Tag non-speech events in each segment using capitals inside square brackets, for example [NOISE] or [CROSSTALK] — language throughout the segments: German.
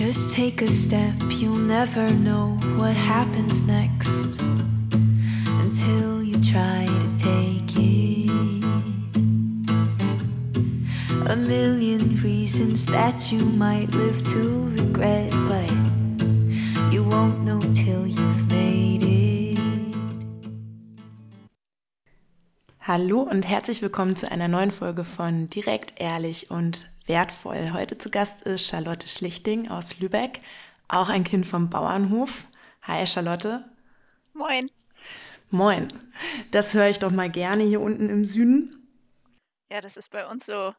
Just take a step, you'll never know what happens next until you try to take it. A million reasons that you might live to regret, but you won't know till you've made it. Hallo und herzlich willkommen zu einer neuen Folge von Direkt, Ehrlich und Wertvoll. Heute zu Gast ist Charlotte Schlichting aus Lübeck, auch ein Kind vom Bauernhof. Hi Charlotte. Moin. Moin. Das höre ich doch mal gerne hier unten im Süden. Ja, das ist bei uns so,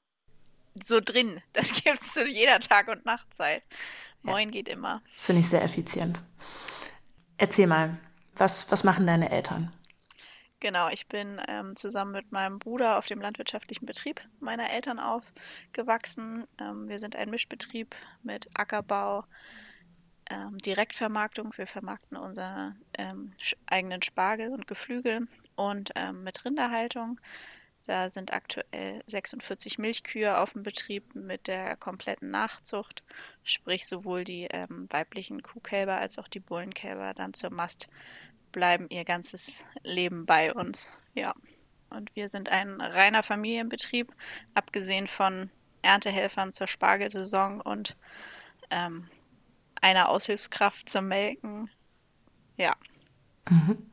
so drin. Das [LAUGHS] gibt es zu jeder Tag- und Nachtzeit. Moin ja. geht immer. Das finde ich sehr effizient. Erzähl mal, was, was machen deine Eltern? Genau, ich bin ähm, zusammen mit meinem Bruder auf dem landwirtschaftlichen Betrieb meiner Eltern aufgewachsen. Ähm, wir sind ein Mischbetrieb mit Ackerbau, ähm, Direktvermarktung. Wir vermarkten unseren ähm, eigenen Spargel und Geflügel und ähm, mit Rinderhaltung. Da sind aktuell 46 Milchkühe auf dem Betrieb mit der kompletten Nachzucht, sprich sowohl die ähm, weiblichen Kuhkälber als auch die Bullenkälber dann zur Mast bleiben ihr ganzes Leben bei uns. Ja. Und wir sind ein reiner Familienbetrieb, abgesehen von Erntehelfern zur Spargelsaison und ähm, einer Aushilfskraft zum Melken. Ja. Mhm.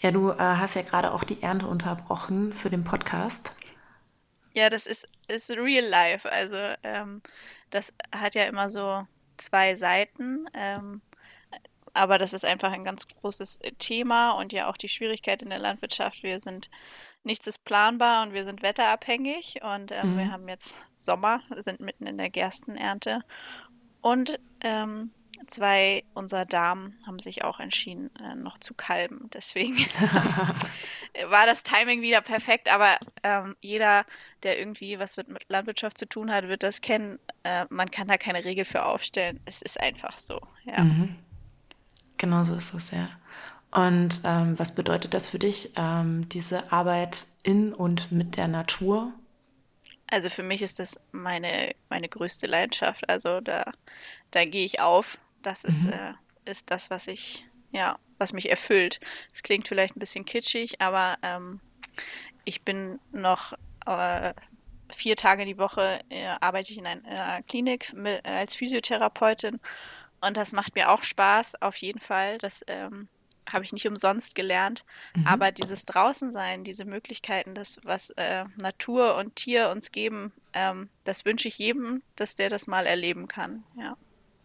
Ja, du äh, hast ja gerade auch die Ernte unterbrochen für den Podcast. Ja, das ist, ist real life. Also ähm, das hat ja immer so zwei Seiten. Ähm, aber das ist einfach ein ganz großes äh, Thema und ja auch die Schwierigkeit in der Landwirtschaft. Wir sind, nichts ist planbar und wir sind wetterabhängig und ähm, mhm. wir haben jetzt Sommer, sind mitten in der Gerstenernte und ähm, zwei unserer Damen haben sich auch entschieden, äh, noch zu kalben. [LAUGHS] Deswegen war das Timing wieder perfekt, aber ähm, jeder, der irgendwie was mit Landwirtschaft zu tun hat, wird das kennen. Äh, man kann da keine Regel für aufstellen. Es ist einfach so, ja. Mhm. Genau so ist es, ja. Und ähm, was bedeutet das für dich, ähm, diese Arbeit in und mit der Natur? Also für mich ist das meine, meine größte Leidenschaft. Also da, da gehe ich auf. Das ist, mhm. äh, ist das, was ich, ja, was mich erfüllt. Es klingt vielleicht ein bisschen kitschig, aber ähm, ich bin noch äh, vier Tage die Woche äh, arbeite ich in einer Klinik mit, als Physiotherapeutin und das macht mir auch Spaß, auf jeden Fall. Das ähm, habe ich nicht umsonst gelernt. Mhm. Aber dieses Draußensein, diese Möglichkeiten, das, was äh, Natur und Tier uns geben, ähm, das wünsche ich jedem, dass der das mal erleben kann. Ja.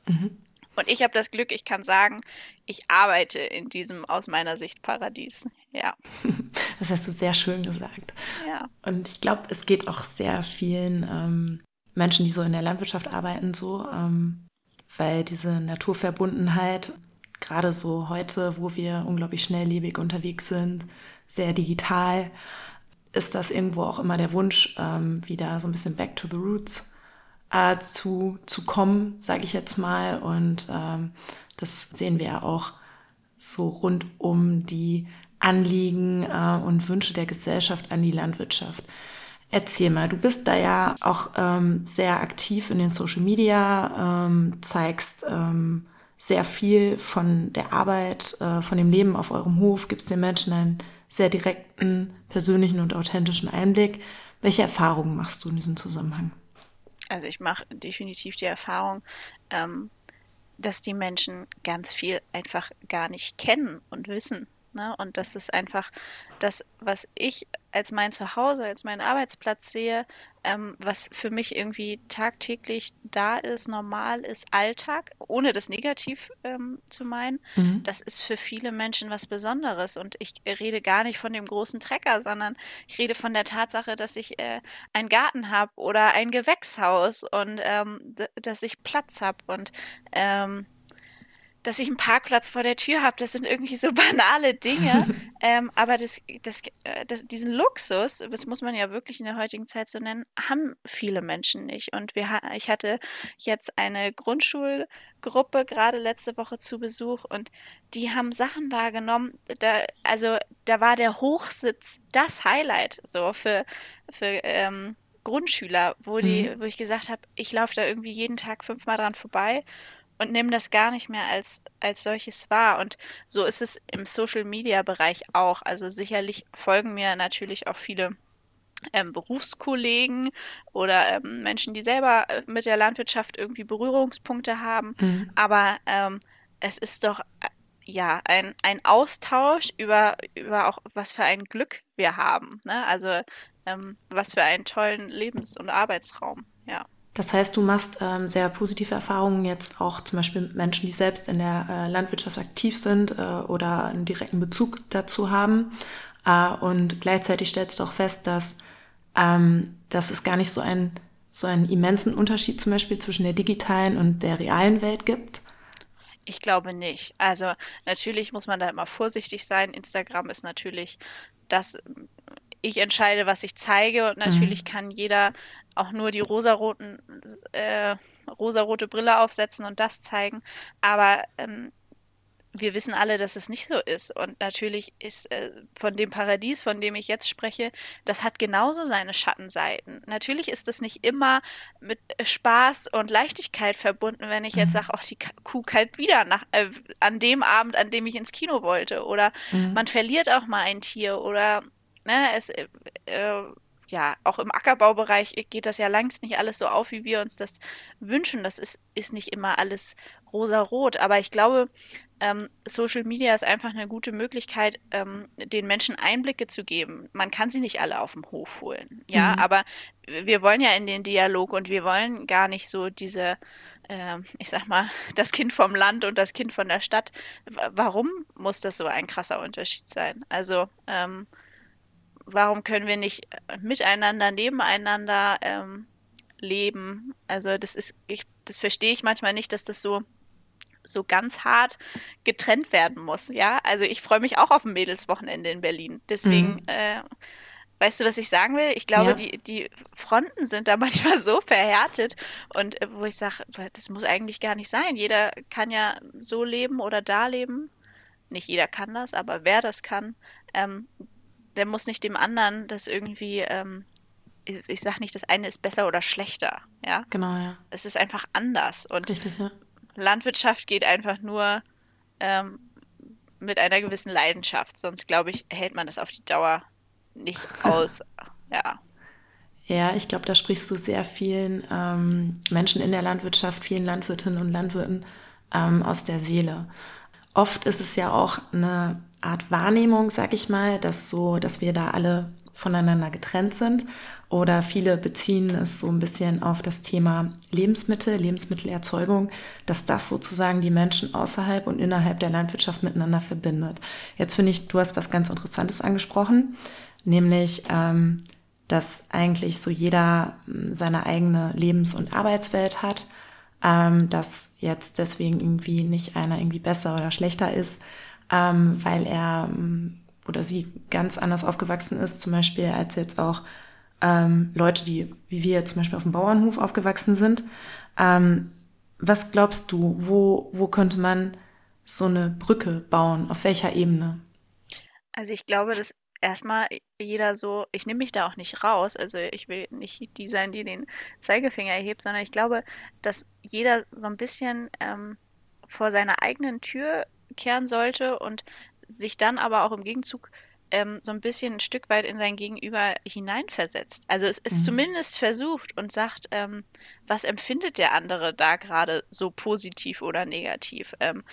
Mhm. Und ich habe das Glück, ich kann sagen, ich arbeite in diesem aus meiner Sicht Paradies. Ja. [LAUGHS] Das hast du sehr schön gesagt. Ja. Und ich glaube, es geht auch sehr vielen ähm, Menschen, die so in der Landwirtschaft arbeiten, so. Ähm, weil diese Naturverbundenheit, gerade so heute, wo wir unglaublich schnelllebig unterwegs sind, sehr digital, ist das irgendwo auch immer der Wunsch, ähm, wieder so ein bisschen back to the roots äh, zu, zu kommen, sage ich jetzt mal. Und ähm, das sehen wir ja auch so rund um die Anliegen äh, und Wünsche der Gesellschaft an die Landwirtschaft. Erzähl mal, du bist da ja auch ähm, sehr aktiv in den Social Media, ähm, zeigst ähm, sehr viel von der Arbeit, äh, von dem Leben auf eurem Hof, gibst den Menschen einen sehr direkten, persönlichen und authentischen Einblick. Welche Erfahrungen machst du in diesem Zusammenhang? Also ich mache definitiv die Erfahrung, ähm, dass die Menschen ganz viel einfach gar nicht kennen und wissen. Ne? Und das ist einfach das, was ich als mein Zuhause, als meinen Arbeitsplatz sehe, ähm, was für mich irgendwie tagtäglich da ist, normal ist, Alltag, ohne das negativ ähm, zu meinen, mhm. das ist für viele Menschen was Besonderes. Und ich rede gar nicht von dem großen Trecker, sondern ich rede von der Tatsache, dass ich äh, einen Garten habe oder ein Gewächshaus und ähm, dass ich Platz habe und ähm, dass ich einen Parkplatz vor der Tür habe. Das sind irgendwie so [LAUGHS] banale Dinge. [LAUGHS] ähm, aber das, das, äh, das, diesen Luxus, das muss man ja wirklich in der heutigen Zeit so nennen, haben viele Menschen nicht. Und wir, ich hatte jetzt eine Grundschulgruppe gerade letzte Woche zu Besuch und die haben Sachen wahrgenommen. Da, also da war der Hochsitz das Highlight so für, für ähm, Grundschüler, wo die, mhm. wo ich gesagt habe, ich laufe da irgendwie jeden Tag fünfmal dran vorbei und nehmen das gar nicht mehr als, als solches wahr. Und so ist es im Social-Media-Bereich auch. Also sicherlich folgen mir natürlich auch viele ähm, Berufskollegen oder ähm, Menschen, die selber äh, mit der Landwirtschaft irgendwie Berührungspunkte haben. Mhm. Aber ähm, es ist doch äh, ja ein, ein Austausch über, über auch, was für ein Glück wir haben. Ne? Also ähm, was für einen tollen Lebens- und Arbeitsraum. Ja. Das heißt, du machst ähm, sehr positive Erfahrungen jetzt auch zum Beispiel mit Menschen, die selbst in der äh, Landwirtschaft aktiv sind äh, oder einen direkten Bezug dazu haben. Äh, und gleichzeitig stellst du auch fest, dass, ähm, dass es gar nicht so, ein, so einen immensen Unterschied zum Beispiel zwischen der digitalen und der realen Welt gibt. Ich glaube nicht. Also natürlich muss man da immer vorsichtig sein. Instagram ist natürlich das ich entscheide, was ich zeige und natürlich mhm. kann jeder auch nur die rosaroten, äh, rosarote Brille aufsetzen und das zeigen. Aber ähm, wir wissen alle, dass es nicht so ist. Und natürlich ist äh, von dem Paradies, von dem ich jetzt spreche, das hat genauso seine Schattenseiten. Natürlich ist es nicht immer mit Spaß und Leichtigkeit verbunden, wenn ich jetzt mhm. sage, ach, die Kuh kalbt wieder nach, äh, an dem Abend, an dem ich ins Kino wollte. Oder mhm. man verliert auch mal ein Tier oder ne, es, äh, äh, ja, auch im Ackerbaubereich geht das ja längst nicht alles so auf, wie wir uns das wünschen. Das ist, ist nicht immer alles rosa-rot. Aber ich glaube, ähm, Social Media ist einfach eine gute Möglichkeit, ähm, den Menschen Einblicke zu geben. Man kann sie nicht alle auf dem Hof holen, ja, mhm. aber wir wollen ja in den Dialog und wir wollen gar nicht so diese, äh, ich sag mal, [LAUGHS] das Kind vom Land und das Kind von der Stadt. Warum muss das so ein krasser Unterschied sein? Also, ähm, warum können wir nicht äh, miteinander, nebeneinander ähm, leben? Also das ist, ich, das verstehe ich manchmal nicht, dass das so so ganz hart getrennt werden muss. Ja, also ich freue mich auch auf ein Mädelswochenende in Berlin. Deswegen, mhm. äh, weißt du, was ich sagen will? Ich glaube, ja. die, die Fronten sind da [LAUGHS] manchmal so verhärtet und äh, wo ich sage, das muss eigentlich gar nicht sein. Jeder kann ja so leben oder da leben. Nicht jeder kann das, aber wer das kann, ähm, der muss nicht dem anderen das irgendwie, ähm, ich, ich sage nicht, das eine ist besser oder schlechter, ja. Genau, ja. Es ist einfach anders. Und Richtig, ja. Landwirtschaft geht einfach nur ähm, mit einer gewissen Leidenschaft. Sonst, glaube ich, hält man das auf die Dauer nicht [LAUGHS] aus. ja. Ja, ich glaube, da sprichst du sehr vielen ähm, Menschen in der Landwirtschaft, vielen Landwirtinnen und Landwirten ähm, aus der Seele. Oft ist es ja auch eine Art Wahrnehmung, sag ich mal, dass so, dass wir da alle voneinander getrennt sind. Oder viele beziehen es so ein bisschen auf das Thema Lebensmittel, Lebensmittelerzeugung, dass das sozusagen die Menschen außerhalb und innerhalb der Landwirtschaft miteinander verbindet. Jetzt finde ich, du hast was ganz Interessantes angesprochen, nämlich, ähm, dass eigentlich so jeder hm, seine eigene Lebens- und Arbeitswelt hat, ähm, dass jetzt deswegen irgendwie nicht einer irgendwie besser oder schlechter ist, ähm, weil er ähm, oder sie ganz anders aufgewachsen ist, zum Beispiel als jetzt auch ähm, Leute, die wie wir zum Beispiel auf dem Bauernhof aufgewachsen sind. Ähm, was glaubst du, wo, wo könnte man so eine Brücke bauen? Auf welcher Ebene? Also ich glaube, dass erstmal jeder so, ich nehme mich da auch nicht raus, also ich will nicht die sein, die den Zeigefinger erhebt, sondern ich glaube, dass jeder so ein bisschen ähm, vor seiner eigenen Tür kehren sollte und sich dann aber auch im Gegenzug ähm, so ein bisschen ein Stück weit in sein Gegenüber hineinversetzt. Also es ist mhm. zumindest versucht und sagt, ähm, was empfindet der andere da gerade so positiv oder negativ? Ähm,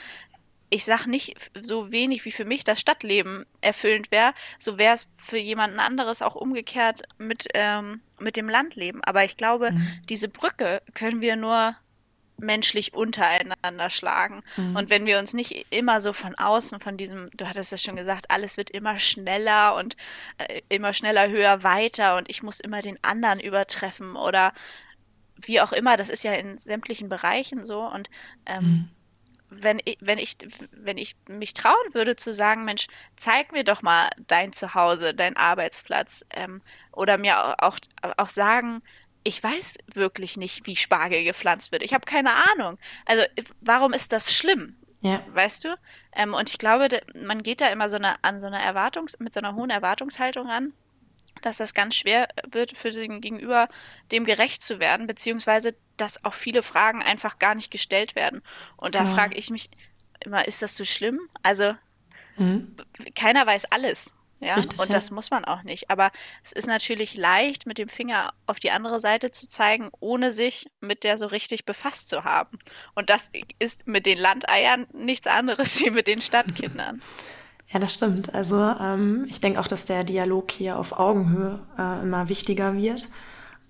ich sage nicht so wenig wie für mich das Stadtleben erfüllend wäre, so wäre es für jemanden anderes auch umgekehrt mit, ähm, mit dem Landleben. Aber ich glaube, mhm. diese Brücke können wir nur menschlich untereinander schlagen. Mhm. Und wenn wir uns nicht immer so von außen, von diesem, du hattest es schon gesagt, alles wird immer schneller und äh, immer schneller, höher, weiter und ich muss immer den anderen übertreffen oder wie auch immer, das ist ja in sämtlichen Bereichen so und ähm, mhm. Wenn ich, wenn, ich, wenn ich mich trauen würde zu sagen, Mensch, zeig mir doch mal dein Zuhause, dein Arbeitsplatz ähm, oder mir auch, auch sagen, ich weiß wirklich nicht, wie Spargel gepflanzt wird. Ich habe keine Ahnung. Also warum ist das schlimm? Ja. Weißt du? Ähm, und ich glaube, man geht da immer so eine, an so einer Erwartungs, mit so einer hohen Erwartungshaltung ran. Dass das ganz schwer wird für den Gegenüber, dem gerecht zu werden, beziehungsweise dass auch viele Fragen einfach gar nicht gestellt werden. Und da ja. frage ich mich immer, ist das so schlimm? Also mhm. keiner weiß alles. Ja, Richtig, und ja. das muss man auch nicht. Aber es ist natürlich leicht, mit dem Finger auf die andere Seite zu zeigen, ohne sich mit der so richtig befasst zu haben. Und das ist mit den Landeiern nichts anderes [LAUGHS] wie mit den Stadtkindern. Ja, das stimmt. Also ähm, ich denke auch, dass der Dialog hier auf Augenhöhe äh, immer wichtiger wird.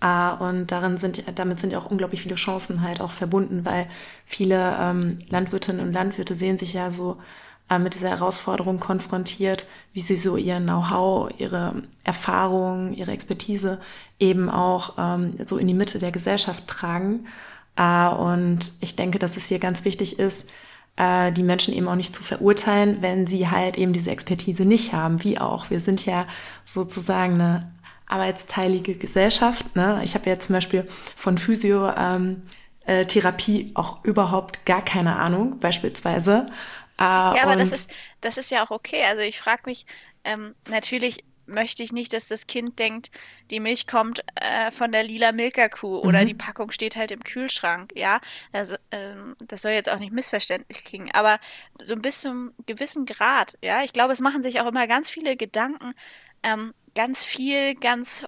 Äh, und darin sind, damit sind ja auch unglaublich viele Chancen halt auch verbunden, weil viele ähm, Landwirtinnen und Landwirte sehen sich ja so äh, mit dieser Herausforderung konfrontiert, wie sie so ihr Know-how, ihre Erfahrung, ihre Expertise eben auch ähm, so in die Mitte der Gesellschaft tragen. Äh, und ich denke, dass es hier ganz wichtig ist, äh, die Menschen eben auch nicht zu verurteilen, wenn sie halt eben diese Expertise nicht haben, wie auch. Wir sind ja sozusagen eine arbeitsteilige Gesellschaft. Ne? Ich habe ja zum Beispiel von Physio ähm, äh, auch überhaupt gar keine Ahnung, beispielsweise. Äh, ja, aber das ist, das ist ja auch okay. Also ich frage mich, ähm, natürlich möchte ich nicht, dass das Kind denkt, die Milch kommt äh, von der lila Milka-Kuh oder mhm. die Packung steht halt im Kühlschrank. Ja, also, ähm, das soll jetzt auch nicht missverständlich klingen, aber so ein bisschen gewissen Grad. Ja, ich glaube, es machen sich auch immer ganz viele Gedanken, ähm, ganz viel, ganz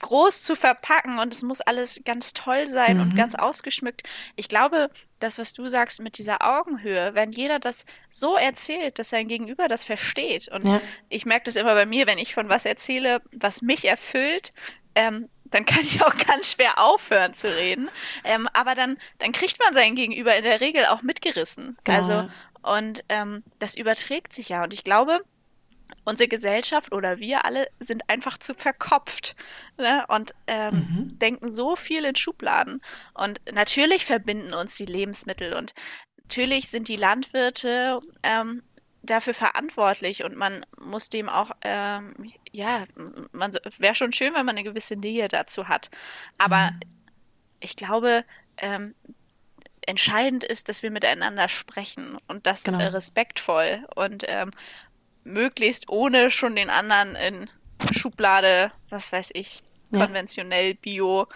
groß zu verpacken und es muss alles ganz toll sein mhm. und ganz ausgeschmückt. Ich glaube, das, was du sagst mit dieser Augenhöhe, wenn jeder das so erzählt, dass sein Gegenüber das versteht. Und ja. ich merke das immer bei mir, wenn ich von was erzähle, was mich erfüllt, ähm, dann kann ich auch [LAUGHS] ganz schwer aufhören zu reden. Ähm, aber dann, dann kriegt man sein Gegenüber in der Regel auch mitgerissen. Genau. Also, und ähm, das überträgt sich ja. Und ich glaube, unsere Gesellschaft oder wir alle sind einfach zu verkopft ne? und ähm, mhm. denken so viel in Schubladen. Und natürlich verbinden uns die Lebensmittel und natürlich sind die Landwirte ähm, dafür verantwortlich und man muss dem auch, ähm, ja, man wäre schon schön, wenn man eine gewisse Nähe dazu hat. Aber mhm. ich glaube, ähm, entscheidend ist, dass wir miteinander sprechen und das genau. respektvoll und ähm, möglichst ohne schon den anderen in Schublade, was weiß ich, konventionell, bio,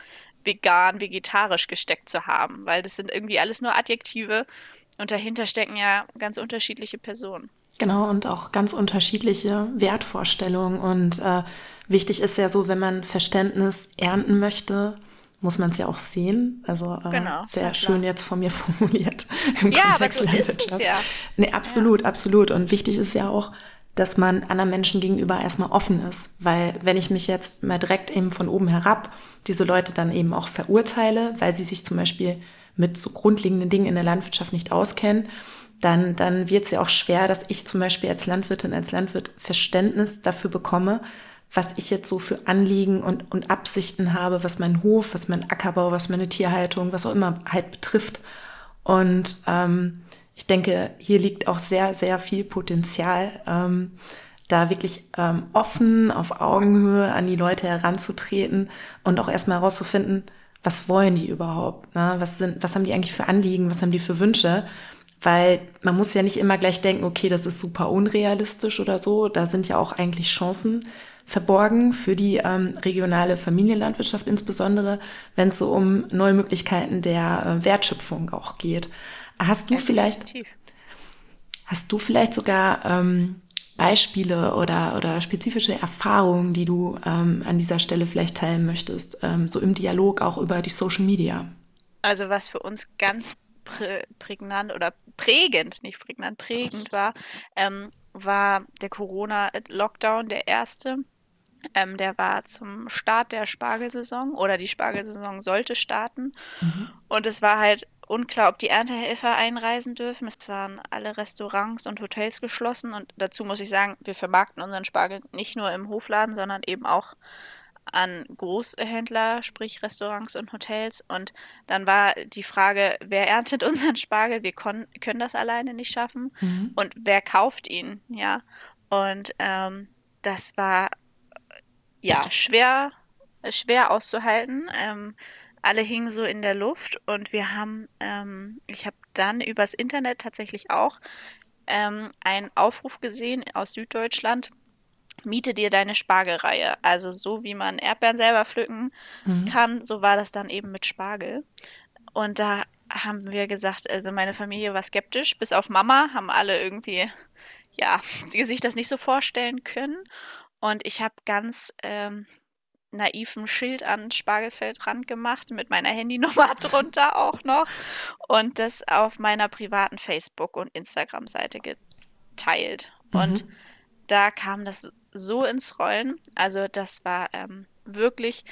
vegan, vegetarisch gesteckt zu haben, weil das sind irgendwie alles nur Adjektive und dahinter stecken ja ganz unterschiedliche Personen. Genau, und auch ganz unterschiedliche Wertvorstellungen. Und äh, wichtig ist ja so, wenn man Verständnis ernten möchte, muss man es ja auch sehen. Also äh, genau, sehr schön jetzt von mir [LAUGHS] formuliert im ja, Kontext aber so Landwirtschaft. Ist es ja. Nee, absolut, ja. absolut. Und wichtig ist ja auch, dass man anderen Menschen gegenüber erstmal offen ist. Weil wenn ich mich jetzt mal direkt eben von oben herab diese Leute dann eben auch verurteile, weil sie sich zum Beispiel mit so grundlegenden Dingen in der Landwirtschaft nicht auskennen, dann, dann wird es ja auch schwer, dass ich zum Beispiel als Landwirtin, als Landwirt Verständnis dafür bekomme, was ich jetzt so für Anliegen und, und Absichten habe, was mein Hof, was mein Ackerbau, was meine Tierhaltung, was auch immer halt betrifft. Und ähm, ich denke, hier liegt auch sehr, sehr viel Potenzial, ähm, da wirklich ähm, offen auf Augenhöhe an die Leute heranzutreten und auch erstmal herauszufinden, was wollen die überhaupt? Ne? Was sind, was haben die eigentlich für Anliegen? Was haben die für Wünsche? Weil man muss ja nicht immer gleich denken, okay, das ist super unrealistisch oder so. Da sind ja auch eigentlich Chancen verborgen für die ähm, regionale Familienlandwirtschaft, insbesondere wenn es so um neue Möglichkeiten der äh, Wertschöpfung auch geht. Hast du ja, vielleicht, definitiv. hast du vielleicht sogar ähm, Beispiele oder, oder spezifische Erfahrungen, die du ähm, an dieser Stelle vielleicht teilen möchtest, ähm, so im Dialog auch über die Social Media? Also was für uns ganz prä prägnant oder prägend, nicht prägnant, prägend war, ähm, war der Corona-Lockdown, der erste. Ähm, der war zum Start der Spargelsaison oder die Spargelsaison sollte starten. Mhm. Und es war halt unklar, ob die Erntehelfer einreisen dürfen. Es waren alle Restaurants und Hotels geschlossen. Und dazu muss ich sagen, wir vermarkten unseren Spargel nicht nur im Hofladen, sondern eben auch an Großhändler, sprich Restaurants und Hotels. Und dann war die Frage, wer erntet [LAUGHS] unseren Spargel? Wir können das alleine nicht schaffen. Mhm. Und wer kauft ihn? Ja. Und ähm, das war ja schwer, schwer auszuhalten. Ähm, alle hingen so in der Luft und wir haben, ähm, ich habe dann übers Internet tatsächlich auch ähm, einen Aufruf gesehen aus Süddeutschland, miete dir deine Spargelreihe. Also so wie man Erdbeeren selber pflücken mhm. kann, so war das dann eben mit Spargel. Und da haben wir gesagt, also meine Familie war skeptisch, bis auf Mama haben alle irgendwie, ja, [LAUGHS] sich das nicht so vorstellen können. Und ich habe ganz ähm, naiven Schild an Spargelfeldrand gemacht mit meiner Handynummer [LAUGHS] drunter auch noch und das auf meiner privaten Facebook- und Instagram-Seite geteilt. Mhm. Und da kam das so ins Rollen. Also das war ähm, wirklich,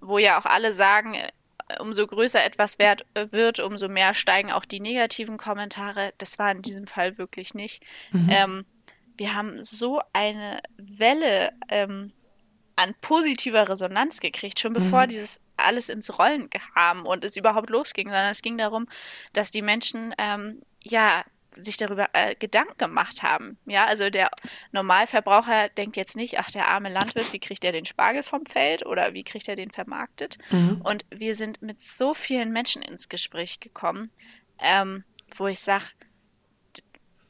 wo ja auch alle sagen, äh, umso größer etwas wert äh, wird, umso mehr steigen auch die negativen Kommentare. Das war in diesem Fall wirklich nicht. Mhm. Ähm, wir haben so eine Welle ähm, an positiver Resonanz gekriegt, schon bevor mhm. dieses alles ins Rollen kam und es überhaupt losging, sondern es ging darum, dass die Menschen ähm, ja sich darüber äh, Gedanken gemacht haben. Ja, also der Normalverbraucher denkt jetzt nicht, ach, der arme Landwirt, wie kriegt er den Spargel vom Feld oder wie kriegt er den vermarktet? Mhm. Und wir sind mit so vielen Menschen ins Gespräch gekommen, ähm, wo ich sage,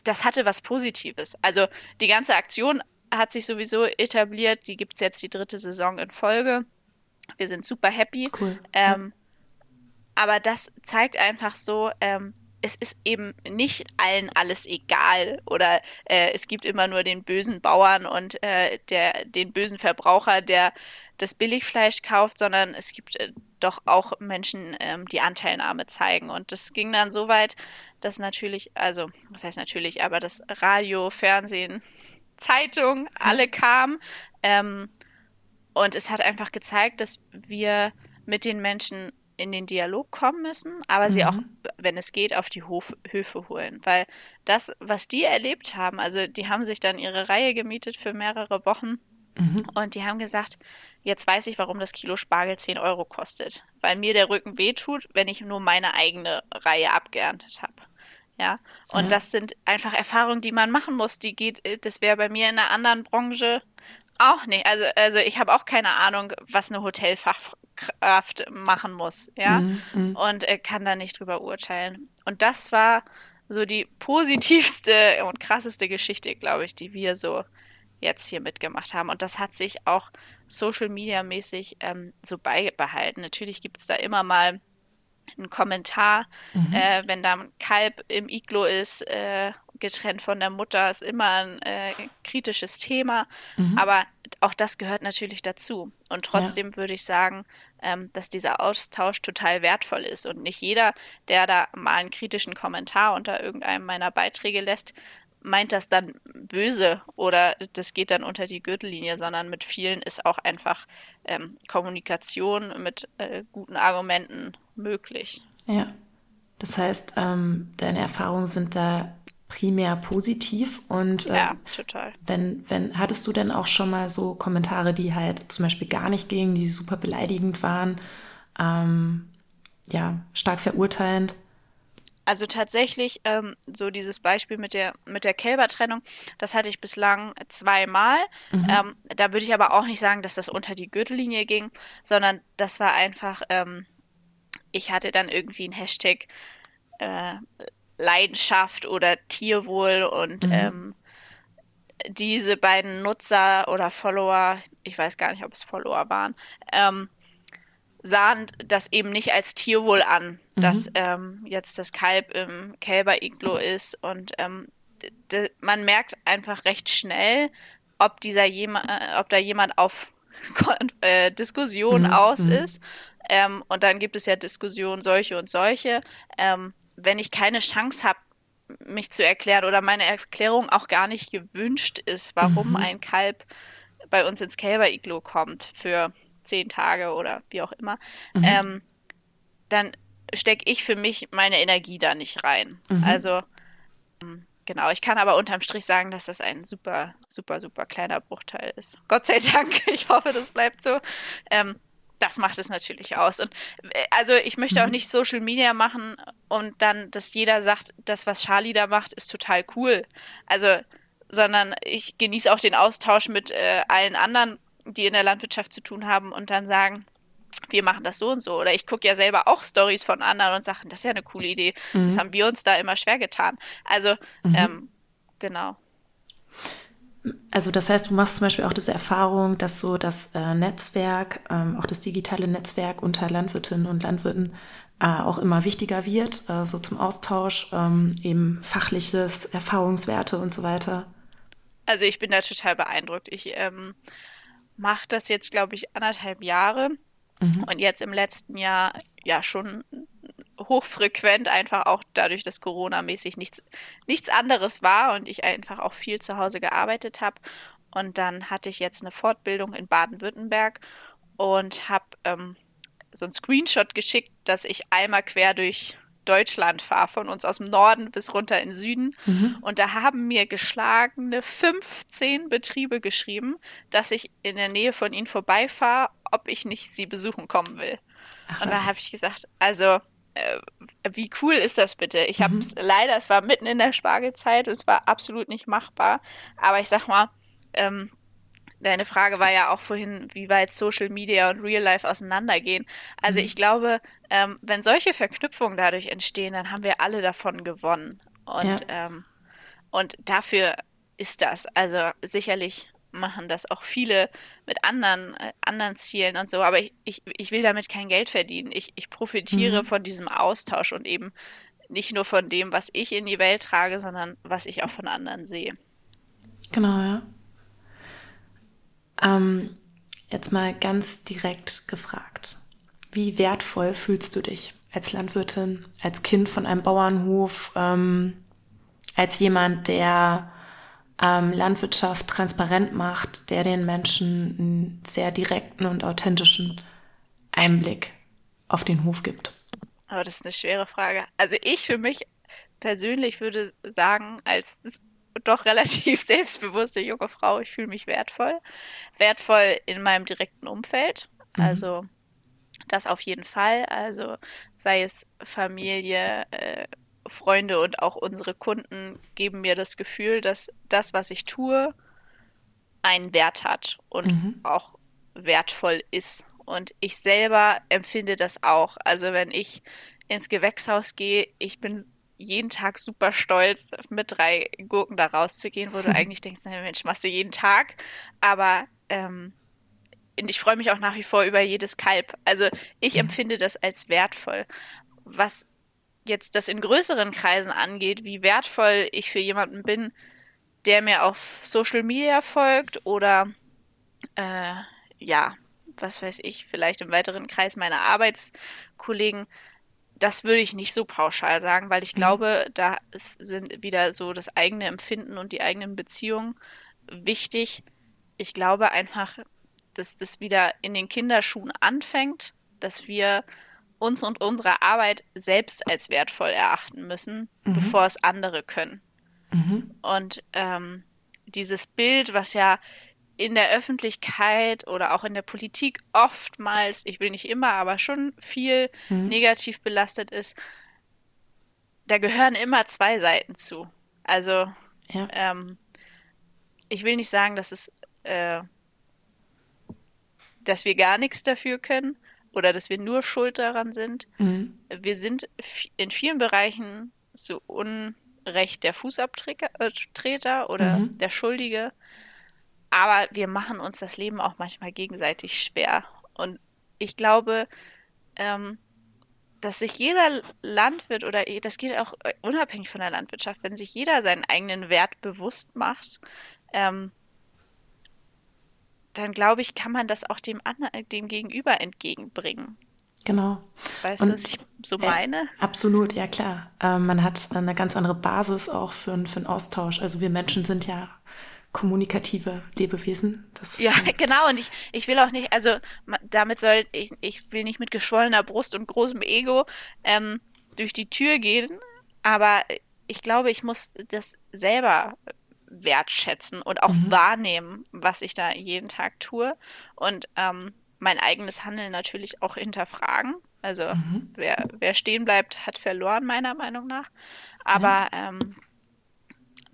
das hatte was Positives. Also die ganze Aktion hat sich sowieso etabliert. Die gibt es jetzt die dritte Saison in Folge. Wir sind super happy. Cool. Ähm, aber das zeigt einfach so, ähm, es ist eben nicht allen alles egal oder äh, es gibt immer nur den bösen Bauern und äh, der, den bösen Verbraucher, der das Billigfleisch kauft, sondern es gibt äh, doch auch Menschen, ähm, die Anteilnahme zeigen. Und das ging dann so weit, dass natürlich, also, was heißt natürlich, aber das Radio, Fernsehen, Zeitung, alle kamen. Ähm, und es hat einfach gezeigt, dass wir mit den Menschen in den Dialog kommen müssen, aber mhm. sie auch, wenn es geht, auf die Hof Höfe holen. Weil das, was die erlebt haben, also die haben sich dann ihre Reihe gemietet für mehrere Wochen mhm. und die haben gesagt, jetzt weiß ich, warum das Kilo Spargel 10 Euro kostet. Weil mir der Rücken wehtut, wenn ich nur meine eigene Reihe abgeerntet habe. Ja, und ja. das sind einfach Erfahrungen, die man machen muss. Die geht, äh, das wäre bei mir in einer anderen Branche auch nicht. Also, also ich habe auch keine Ahnung, was eine Hotelfachkraft machen muss, ja, mhm, mhm. und äh, kann da nicht drüber urteilen. Und das war so die positivste und krasseste Geschichte, glaube ich, die wir so jetzt hier mitgemacht haben. Und das hat sich auch Social Media mäßig ähm, so beibehalten. Natürlich gibt es da immer mal ein Kommentar, mhm. äh, wenn da ein Kalb im Iglo ist, äh, getrennt von der Mutter, ist immer ein äh, kritisches Thema. Mhm. Aber auch das gehört natürlich dazu. Und trotzdem ja. würde ich sagen, ähm, dass dieser Austausch total wertvoll ist. Und nicht jeder, der da mal einen kritischen Kommentar unter irgendeinem meiner Beiträge lässt, meint das dann böse oder das geht dann unter die Gürtellinie, sondern mit vielen ist auch einfach ähm, Kommunikation mit äh, guten Argumenten möglich. Ja, das heißt, ähm, deine Erfahrungen sind da primär positiv und äh, ja, total. Wenn, wenn, hattest du denn auch schon mal so Kommentare, die halt zum Beispiel gar nicht gingen, die super beleidigend waren, ähm, ja, stark verurteilend? Also tatsächlich, ähm, so dieses Beispiel mit der, mit der Kälbertrennung, das hatte ich bislang zweimal. Mhm. Ähm, da würde ich aber auch nicht sagen, dass das unter die Gürtellinie ging, sondern das war einfach, ähm, ich hatte dann irgendwie ein Hashtag äh, Leidenschaft oder Tierwohl und mhm. Ähm, diese beiden Nutzer oder Follower, ich weiß gar nicht, ob es Follower waren, ähm, sahen das eben nicht als Tierwohl an, mhm. dass ähm, jetzt das Kalb im Kälberiglo ist. Und ähm, man merkt einfach recht schnell, ob dieser jemand, äh, ob da jemand auf [LAUGHS] äh, Diskussion mhm. aus mhm. ist. Ähm, und dann gibt es ja Diskussionen solche und solche. Ähm, wenn ich keine Chance habe, mich zu erklären oder meine Erklärung auch gar nicht gewünscht ist, warum mhm. ein Kalb bei uns ins Kälberiglo kommt für zehn Tage oder wie auch immer, mhm. ähm, dann stecke ich für mich meine Energie da nicht rein. Mhm. Also ähm, genau, ich kann aber unterm Strich sagen, dass das ein super, super, super kleiner Bruchteil ist. Gott sei Dank, [LAUGHS] ich hoffe, das bleibt so. Ähm, das macht es natürlich aus. Und äh, also ich möchte auch mhm. nicht Social Media machen und dann, dass jeder sagt, das, was Charlie da macht, ist total cool. Also, sondern ich genieße auch den Austausch mit äh, allen anderen die in der Landwirtschaft zu tun haben und dann sagen, wir machen das so und so. Oder ich gucke ja selber auch Stories von anderen und sage, das ist ja eine coole Idee. Mhm. Das haben wir uns da immer schwer getan. Also, mhm. ähm, genau. Also das heißt, du machst zum Beispiel auch diese Erfahrung, dass so das äh, Netzwerk, ähm, auch das digitale Netzwerk unter Landwirtinnen und Landwirten äh, auch immer wichtiger wird, äh, so zum Austausch, ähm, eben fachliches, Erfahrungswerte und so weiter. Also ich bin da total beeindruckt. Ich ähm, mache das jetzt, glaube ich, anderthalb Jahre mhm. und jetzt im letzten Jahr ja schon hochfrequent, einfach auch dadurch, dass Corona-mäßig nichts, nichts anderes war und ich einfach auch viel zu Hause gearbeitet habe. Und dann hatte ich jetzt eine Fortbildung in Baden-Württemberg und habe ähm, so einen Screenshot geschickt, dass ich einmal quer durch Deutschland fahre, von uns aus dem Norden bis runter in den Süden. Mhm. Und da haben mir geschlagene 15 Betriebe geschrieben, dass ich in der Nähe von ihnen vorbeifahre, ob ich nicht sie besuchen kommen will. Ach, und da habe ich gesagt, also wie cool ist das bitte? Ich habe es mhm. leider, es war mitten in der Spargelzeit und es war absolut nicht machbar. Aber ich sag mal, ähm, deine Frage war ja auch vorhin, wie weit Social Media und Real Life auseinandergehen. Also mhm. ich glaube, ähm, wenn solche Verknüpfungen dadurch entstehen, dann haben wir alle davon gewonnen. Und, ja. ähm, und dafür ist das. Also sicherlich machen das auch viele mit anderen, äh, anderen Zielen und so, aber ich, ich, ich will damit kein Geld verdienen. Ich, ich profitiere mhm. von diesem Austausch und eben nicht nur von dem, was ich in die Welt trage, sondern was ich auch von anderen sehe. Genau, ja. Ähm, jetzt mal ganz direkt gefragt. Wie wertvoll fühlst du dich als Landwirtin, als Kind von einem Bauernhof, ähm, als jemand, der ähm, Landwirtschaft transparent macht, der den Menschen einen sehr direkten und authentischen Einblick auf den Hof gibt? Aber das ist eine schwere Frage. Also ich für mich persönlich würde sagen, als doch relativ [LAUGHS] selbstbewusste junge Frau, ich fühle mich wertvoll. Wertvoll in meinem direkten Umfeld. Mhm. Also das auf jeden Fall. Also sei es Familie, äh, Freunde und auch unsere Kunden geben mir das Gefühl, dass das, was ich tue, einen Wert hat und mhm. auch wertvoll ist. Und ich selber empfinde das auch. Also wenn ich ins Gewächshaus gehe, ich bin jeden Tag super stolz, mit drei Gurken da rauszugehen, wo du eigentlich denkst, na Mensch, machst du jeden Tag. Aber ähm, ich freue mich auch nach wie vor über jedes Kalb. Also ich mhm. empfinde das als wertvoll. Was jetzt das in größeren Kreisen angeht, wie wertvoll ich für jemanden bin, der mir auf Social Media folgt oder äh, ja, was weiß ich, vielleicht im weiteren Kreis meiner Arbeitskollegen, das würde ich nicht so pauschal sagen, weil ich mhm. glaube, da sind wieder so das eigene Empfinden und die eigenen Beziehungen wichtig. Ich glaube einfach, dass das wieder in den Kinderschuhen anfängt, dass wir uns und unsere Arbeit selbst als wertvoll erachten müssen, mhm. bevor es andere können. Mhm. Und ähm, dieses Bild, was ja in der Öffentlichkeit oder auch in der Politik oftmals, ich will nicht immer, aber schon viel mhm. negativ belastet ist, da gehören immer zwei Seiten zu. Also ja. ähm, ich will nicht sagen, dass es, äh, dass wir gar nichts dafür können, oder dass wir nur schuld daran sind. Mhm. Wir sind in vielen Bereichen zu Unrecht der Fußabtreter oder mhm. der Schuldige. Aber wir machen uns das Leben auch manchmal gegenseitig schwer. Und ich glaube, ähm, dass sich jeder Landwirt oder das geht auch unabhängig von der Landwirtschaft, wenn sich jeder seinen eigenen Wert bewusst macht, ähm, dann glaube ich, kann man das auch dem, dem Gegenüber entgegenbringen. Genau. Weißt Und, du, was ich so meine? Äh, absolut, ja klar. Äh, man hat eine ganz andere Basis auch für, für einen Austausch. Also wir Menschen sind ja kommunikative Lebewesen. Das, ja, [LAUGHS] [LAUGHS] genau. Und ich, ich will auch nicht, also damit soll, ich, ich will nicht mit geschwollener Brust und großem Ego ähm, durch die Tür gehen, aber ich glaube, ich muss das selber wertschätzen und auch mhm. wahrnehmen, was ich da jeden Tag tue und ähm, mein eigenes Handeln natürlich auch hinterfragen. Also mhm. wer, wer stehen bleibt, hat verloren, meiner Meinung nach. Aber ja. ähm,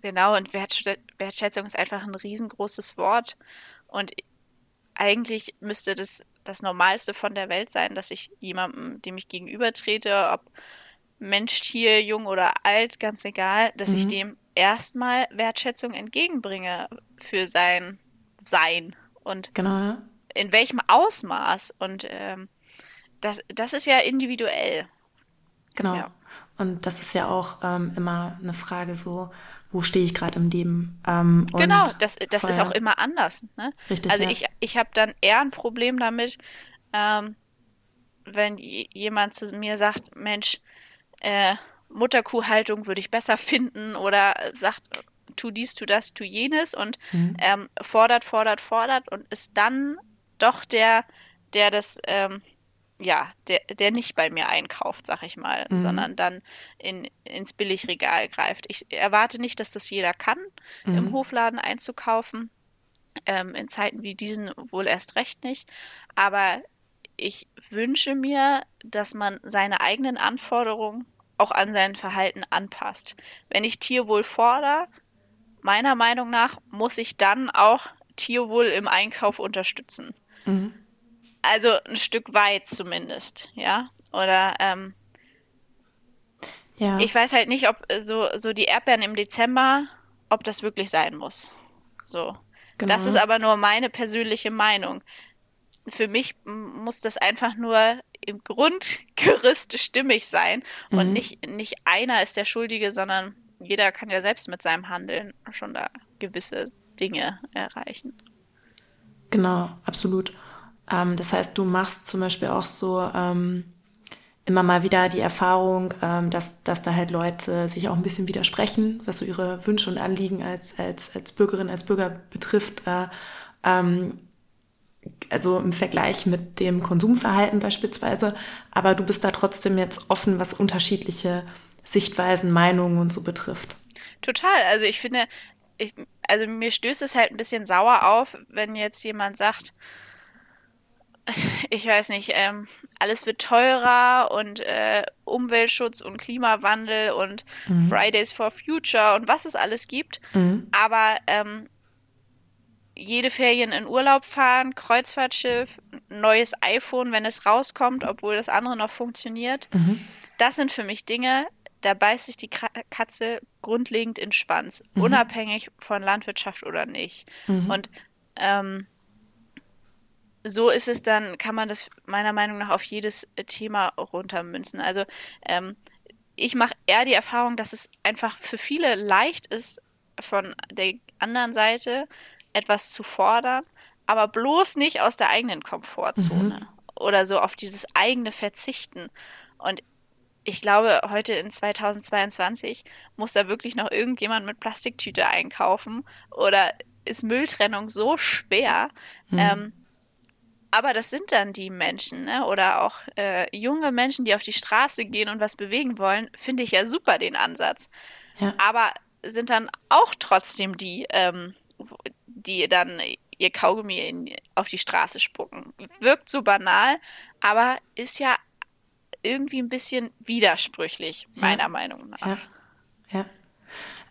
genau, und Wertschätzung ist einfach ein riesengroßes Wort. Und eigentlich müsste das das Normalste von der Welt sein, dass ich jemandem, dem ich gegenübertrete, ob Mensch, Tier, jung oder alt, ganz egal, dass mhm. ich dem erstmal Wertschätzung entgegenbringe für sein Sein und genau, ja. in welchem Ausmaß. Und ähm, das, das ist ja individuell. Genau. Ja. Und das ist ja auch ähm, immer eine Frage so, wo stehe ich gerade im Leben? Ähm, genau, das, das ist auch immer anders. Ne? Richtig, also ja. ich, ich habe dann eher ein Problem damit, ähm, wenn jemand zu mir sagt, Mensch, äh, Mutterkuhhaltung würde ich besser finden oder sagt, tu dies, tu das, tu jenes und mhm. ähm, fordert, fordert, fordert und ist dann doch der, der das, ähm, ja, der, der nicht bei mir einkauft, sag ich mal, mhm. sondern dann in, ins Billigregal greift. Ich erwarte nicht, dass das jeder kann, mhm. im Hofladen einzukaufen. Ähm, in Zeiten wie diesen wohl erst recht nicht. Aber ich wünsche mir, dass man seine eigenen Anforderungen auch an sein Verhalten anpasst. Wenn ich Tierwohl fordere, meiner Meinung nach muss ich dann auch Tierwohl im Einkauf unterstützen. Mhm. Also ein Stück weit zumindest, ja. Oder ähm, ja. ich weiß halt nicht, ob so, so die Erdbeeren im Dezember, ob das wirklich sein muss. So. Genau. Das ist aber nur meine persönliche Meinung für mich muss das einfach nur im Grundgerüst stimmig sein mhm. und nicht, nicht einer ist der Schuldige, sondern jeder kann ja selbst mit seinem Handeln schon da gewisse Dinge erreichen. Genau, absolut. Ähm, das heißt, du machst zum Beispiel auch so ähm, immer mal wieder die Erfahrung, ähm, dass, dass da halt Leute sich auch ein bisschen widersprechen, was so ihre Wünsche und Anliegen als, als, als Bürgerin, als Bürger betrifft. Äh, ähm, also im Vergleich mit dem Konsumverhalten beispielsweise, aber du bist da trotzdem jetzt offen, was unterschiedliche Sichtweisen, Meinungen und so betrifft. Total. Also ich finde, ich, also mir stößt es halt ein bisschen sauer auf, wenn jetzt jemand sagt, ich weiß nicht, ähm, alles wird teurer und äh, Umweltschutz und Klimawandel und mhm. Fridays for Future und was es alles gibt. Mhm. Aber ähm, jede Ferien in Urlaub fahren, Kreuzfahrtschiff, neues iPhone, wenn es rauskommt, obwohl das andere noch funktioniert. Mhm. Das sind für mich Dinge, da beißt sich die Katze grundlegend in Schwanz, mhm. unabhängig von Landwirtschaft oder nicht. Mhm. Und ähm, so ist es dann, kann man das meiner Meinung nach auf jedes Thema runtermünzen. Also ähm, ich mache eher die Erfahrung, dass es einfach für viele leicht ist, von der anderen Seite etwas zu fordern, aber bloß nicht aus der eigenen Komfortzone mhm. oder so auf dieses eigene Verzichten. Und ich glaube, heute in 2022 muss da wirklich noch irgendjemand mit Plastiktüte einkaufen oder ist Mülltrennung so schwer. Mhm. Ähm, aber das sind dann die Menschen, ne? oder auch äh, junge Menschen, die auf die Straße gehen und was bewegen wollen, finde ich ja super den Ansatz. Ja. Aber sind dann auch trotzdem die, ähm, die dann ihr Kaugummi in, auf die Straße spucken. Wirkt so banal, aber ist ja irgendwie ein bisschen widersprüchlich, meiner ja. Meinung nach. Ja. ja.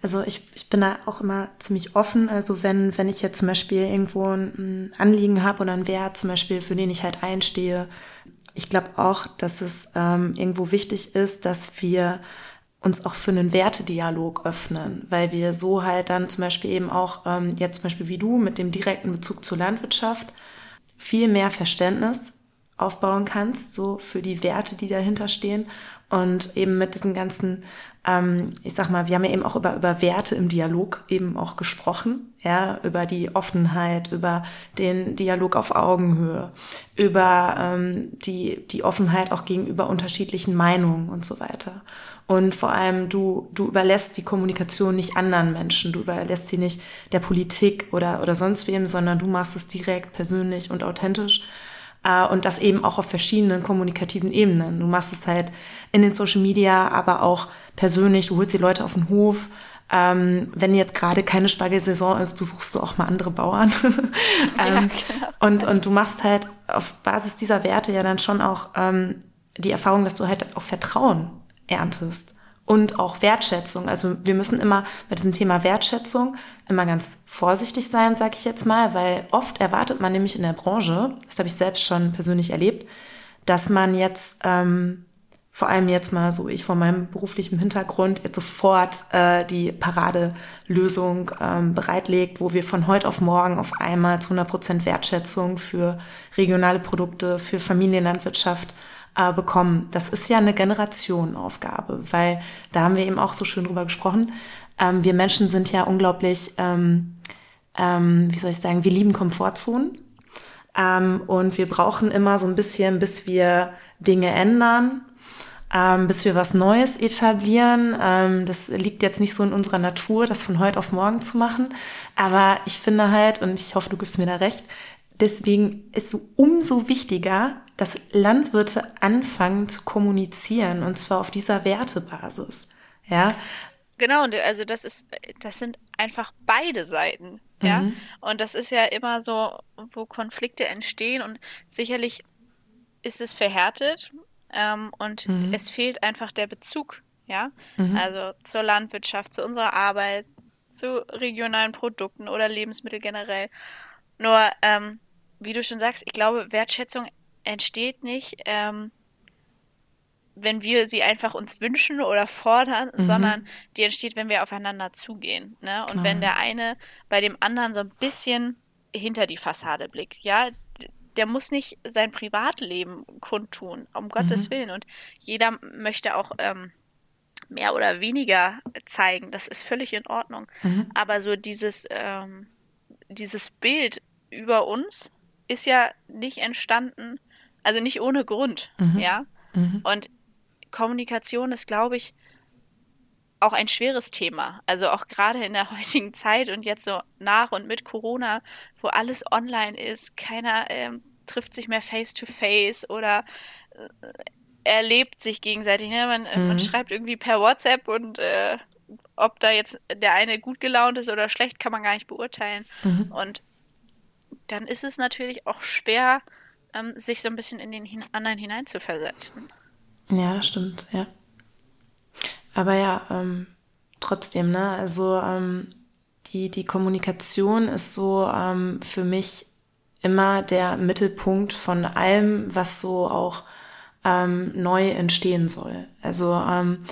Also ich, ich bin da auch immer ziemlich offen. Also wenn, wenn ich jetzt zum Beispiel irgendwo ein Anliegen habe oder einen Wert zum Beispiel, für den ich halt einstehe, ich glaube auch, dass es ähm, irgendwo wichtig ist, dass wir uns auch für einen Wertedialog öffnen, weil wir so halt dann zum Beispiel eben auch, ähm, jetzt zum Beispiel wie du mit dem direkten Bezug zur Landwirtschaft, viel mehr Verständnis aufbauen kannst, so für die Werte, die dahinter stehen und eben mit diesen ganzen, ähm, ich sag mal, wir haben ja eben auch über, über Werte im Dialog eben auch gesprochen, ja, über die Offenheit, über den Dialog auf Augenhöhe, über ähm, die, die Offenheit auch gegenüber unterschiedlichen Meinungen und so weiter. Und vor allem, du, du überlässt die Kommunikation nicht anderen Menschen, du überlässt sie nicht der Politik oder, oder sonst wem, sondern du machst es direkt, persönlich und authentisch. Äh, und das eben auch auf verschiedenen kommunikativen Ebenen. Du machst es halt in den Social Media, aber auch persönlich. Du holst die Leute auf den Hof. Ähm, wenn jetzt gerade keine Spargelsaison ist, besuchst du auch mal andere Bauern. [LAUGHS] ähm, ja, genau. und, und du machst halt auf Basis dieser Werte ja dann schon auch ähm, die Erfahrung, dass du halt auch Vertrauen erntest. Und auch Wertschätzung. Also wir müssen immer bei diesem Thema Wertschätzung immer ganz vorsichtig sein, sage ich jetzt mal, weil oft erwartet man nämlich in der Branche, das habe ich selbst schon persönlich erlebt, dass man jetzt ähm, vor allem jetzt mal so ich von meinem beruflichen Hintergrund jetzt sofort äh, die Paradelösung ähm, bereitlegt, wo wir von heute auf morgen auf einmal zu 100 Prozent Wertschätzung für regionale Produkte, für Familienlandwirtschaft äh, bekommen. Das ist ja eine Generationenaufgabe, weil da haben wir eben auch so schön drüber gesprochen. Ähm, wir Menschen sind ja unglaublich, ähm, ähm, wie soll ich sagen, wir lieben Komfortzonen. Ähm, und wir brauchen immer so ein bisschen, bis wir Dinge ändern ähm, bis wir was Neues etablieren. Ähm, das liegt jetzt nicht so in unserer Natur, das von heute auf morgen zu machen. Aber ich finde halt, und ich hoffe, du gibst mir da recht, deswegen ist es umso wichtiger, dass Landwirte anfangen zu kommunizieren und zwar auf dieser Wertebasis. Ja. Genau, und also das ist, das sind einfach beide Seiten. Ja. Mhm. Und das ist ja immer so, wo Konflikte entstehen und sicherlich ist es verhärtet ähm, und mhm. es fehlt einfach der Bezug, ja, mhm. also zur Landwirtschaft, zu unserer Arbeit, zu regionalen Produkten oder Lebensmittel generell. Nur, ähm, wie du schon sagst, ich glaube, Wertschätzung entsteht nicht, ähm, wenn wir sie einfach uns wünschen oder fordern, mhm. sondern die entsteht, wenn wir aufeinander zugehen. Ne? Und wenn der eine bei dem anderen so ein bisschen hinter die Fassade blickt. Ja, der muss nicht sein Privatleben kundtun, um Gottes mhm. Willen. Und jeder möchte auch ähm, mehr oder weniger zeigen. Das ist völlig in Ordnung. Mhm. Aber so dieses, ähm, dieses Bild über uns ist ja nicht entstanden, also nicht ohne Grund, mhm. ja. Mhm. Und Kommunikation ist, glaube ich, auch ein schweres Thema. Also auch gerade in der [LAUGHS] heutigen Zeit und jetzt so nach und mit Corona, wo alles online ist, keiner ähm, trifft sich mehr face to face oder äh, erlebt sich gegenseitig. Ne? Man, mhm. man, schreibt irgendwie per WhatsApp und äh, ob da jetzt der eine gut gelaunt ist oder schlecht, kann man gar nicht beurteilen. Mhm. Und dann ist es natürlich auch schwer, ähm, sich so ein bisschen in den hin anderen hineinzuversetzen. Ja, das stimmt, ja. Aber ja, ähm, trotzdem, ne, also ähm, die, die Kommunikation ist so ähm, für mich immer der Mittelpunkt von allem, was so auch ähm, neu entstehen soll. Also ähm,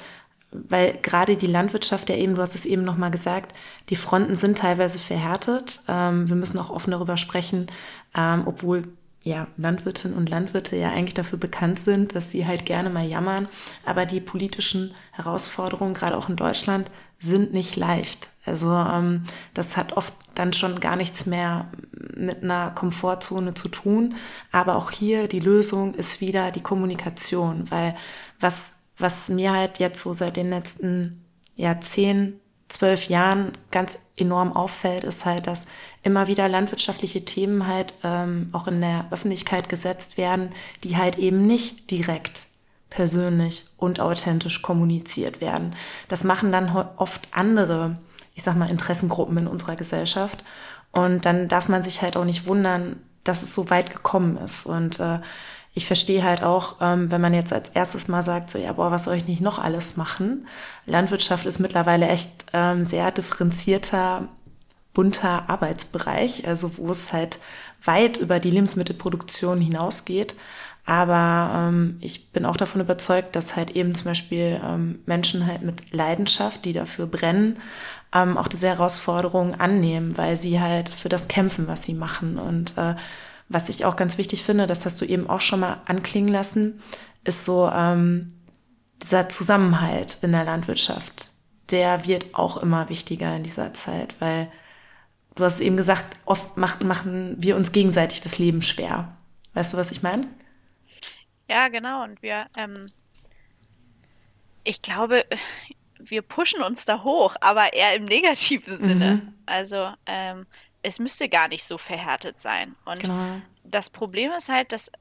weil gerade die Landwirtschaft ja eben, du hast es eben nochmal gesagt, die Fronten sind teilweise verhärtet. Ähm, wir müssen auch offen darüber sprechen, ähm, obwohl ja, Landwirtinnen und Landwirte ja eigentlich dafür bekannt sind, dass sie halt gerne mal jammern. Aber die politischen Herausforderungen, gerade auch in Deutschland, sind nicht leicht. Also ähm, das hat oft dann schon gar nichts mehr mit einer Komfortzone zu tun. Aber auch hier die Lösung ist wieder die Kommunikation, weil was, was mir halt jetzt so seit den letzten ja, zehn, zwölf Jahren ganz enorm auffällt, ist halt, dass immer wieder landwirtschaftliche Themen halt ähm, auch in der Öffentlichkeit gesetzt werden, die halt eben nicht direkt persönlich und authentisch kommuniziert werden. Das machen dann oft andere, ich sag mal, Interessengruppen in unserer Gesellschaft. Und dann darf man sich halt auch nicht wundern, dass es so weit gekommen ist. Und äh, ich verstehe halt auch, ähm, wenn man jetzt als erstes mal sagt, so, ja, boah, was soll ich nicht noch alles machen? Landwirtschaft ist mittlerweile echt ähm, sehr differenzierter, bunter Arbeitsbereich, also wo es halt weit über die Lebensmittelproduktion hinausgeht. Aber ähm, ich bin auch davon überzeugt, dass halt eben zum Beispiel ähm, Menschen halt mit Leidenschaft, die dafür brennen, ähm, auch diese Herausforderungen annehmen, weil sie halt für das kämpfen, was sie machen. Und äh, was ich auch ganz wichtig finde, das hast du eben auch schon mal anklingen lassen, ist so ähm, dieser Zusammenhalt in der Landwirtschaft. Der wird auch immer wichtiger in dieser Zeit, weil du hast eben gesagt, oft machen, machen wir uns gegenseitig das Leben schwer. Weißt du, was ich meine? Ja, genau. Und wir, ähm, ich glaube, wir pushen uns da hoch, aber eher im negativen Sinne. Mhm. Also ähm, es müsste gar nicht so verhärtet sein. Und genau. das Problem ist halt, dass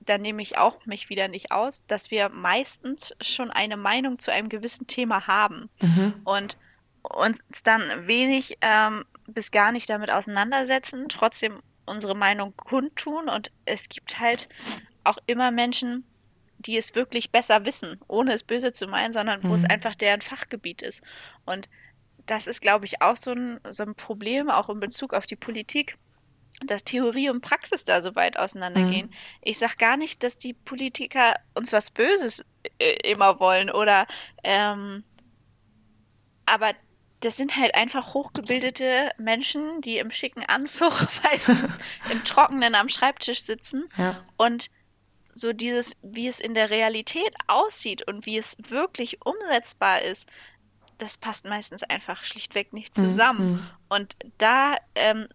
da nehme ich auch mich wieder nicht aus, dass wir meistens schon eine Meinung zu einem gewissen Thema haben mhm. und uns dann wenig ähm, bis gar nicht damit auseinandersetzen, trotzdem unsere Meinung kundtun und es gibt halt auch immer Menschen, die es wirklich besser wissen, ohne es böse zu meinen, sondern wo mhm. es einfach deren Fachgebiet ist. Und das ist, glaube ich, auch so ein, so ein Problem, auch in Bezug auf die Politik, dass Theorie und Praxis da so weit auseinandergehen. Mhm. Ich sage gar nicht, dass die Politiker uns was Böses äh, immer wollen oder ähm, aber das sind halt einfach hochgebildete Menschen, die im schicken Anzug [LAUGHS] meistens im Trockenen am Schreibtisch sitzen Ja. und so dieses, wie es in der Realität aussieht und wie es wirklich umsetzbar ist, das passt meistens einfach schlichtweg nicht zusammen. Mhm. Und da ähm,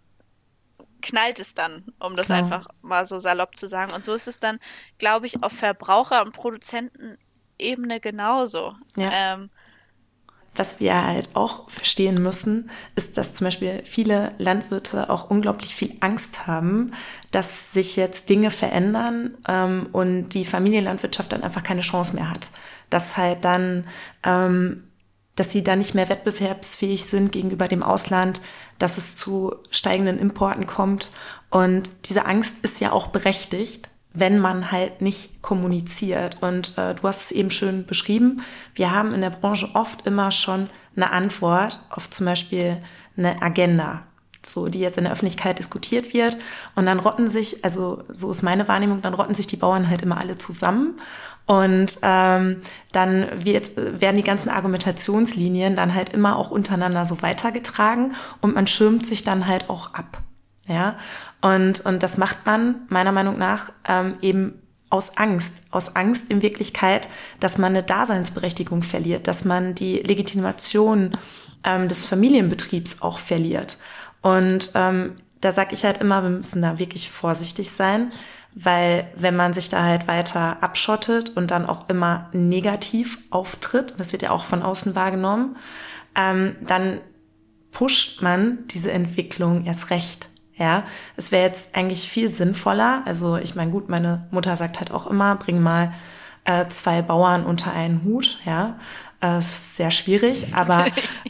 knallt es dann, um das Genau. einfach mal so salopp zu sagen. Und so ist es dann, glaube ich, auf Verbraucher- und Produzentenebene genauso. Ja. Ähm, Was wir halt auch verstehen müssen, ist, dass zum Beispiel viele Landwirte auch unglaublich viel Angst haben, dass sich jetzt Dinge verändern ähm, und die Familienlandwirtschaft dann einfach keine Chance mehr hat. Dass halt dann, ähm, dass sie dann nicht mehr wettbewerbsfähig sind gegenüber dem Ausland, dass es zu steigenden Importen kommt. Und diese Angst ist ja auch berechtigt, wenn man halt nicht kommuniziert. Und äh, du hast es eben schön beschrieben. Wir haben in der Branche oft immer schon eine Antwort auf zum Beispiel eine Agenda, so die jetzt in der Öffentlichkeit diskutiert wird. Und dann rotten sich, also so ist meine Wahrnehmung, dann rotten sich die Bauern halt immer alle zusammen. Und ähm, dann wird, werden die ganzen Argumentationslinien dann halt immer auch untereinander so weitergetragen und man schirmt sich dann halt auch ab. Ja, und, und das macht man meiner Meinung nach ähm, eben aus Angst, aus Angst in Wirklichkeit, dass man eine Daseinsberechtigung verliert, dass man die Legitimation ähm, des Familienbetriebs auch verliert. Und ähm, da sage ich halt immer, wir müssen da wirklich vorsichtig sein, weil wenn man sich da halt weiter abschottet und dann auch immer negativ auftritt, das wird ja auch von außen wahrgenommen, ähm, dann pusht man diese Entwicklung erst recht. Ja, es wäre jetzt eigentlich viel sinnvoller. Also ich meine, gut, meine Mutter sagt halt auch immer, bring mal äh, zwei Bauern unter einen Hut. Ja, äh, es ist sehr schwierig, [LAUGHS] aber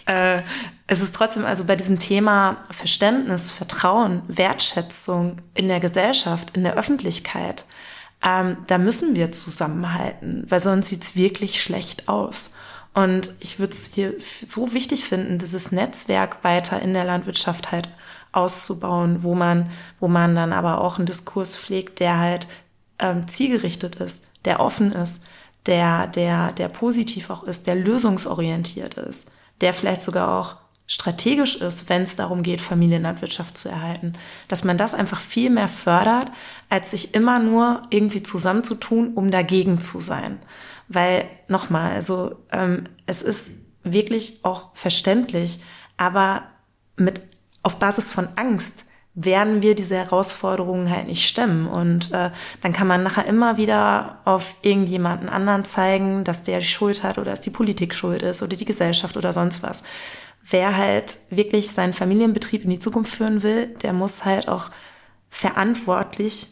äh, es ist trotzdem also bei diesem Thema Verständnis, Vertrauen, Wertschätzung in der Gesellschaft, in der Öffentlichkeit, ähm, da müssen wir zusammenhalten, weil sonst sieht's wirklich schlecht aus. Und ich würde es hier so wichtig finden, dieses Netzwerk weiter in der Landwirtschaft halt auszubauen, wo man, wo man dann aber auch einen Diskurs pflegt, der halt ähm, zielgerichtet ist, der offen ist, der, der, der positiv auch ist, der lösungsorientiert ist, der vielleicht sogar auch strategisch ist, wenn es darum geht, Familienlandwirtschaft zu erhalten. Dass man das einfach viel mehr fördert, als sich immer nur irgendwie zusammenzutun, um dagegen zu sein. Weil, nochmal, also ähm, es ist wirklich auch verständlich, aber mit auf Basis von Angst werden wir diese Herausforderungen halt nicht stemmen. Und äh, dann kann man nachher immer wieder auf irgendjemanden anderen zeigen, dass der die Schuld hat oder dass die Politik schuld ist oder die Gesellschaft oder sonst was. Wer halt wirklich seinen Familienbetrieb in die Zukunft führen will, der muss halt auch verantwortlich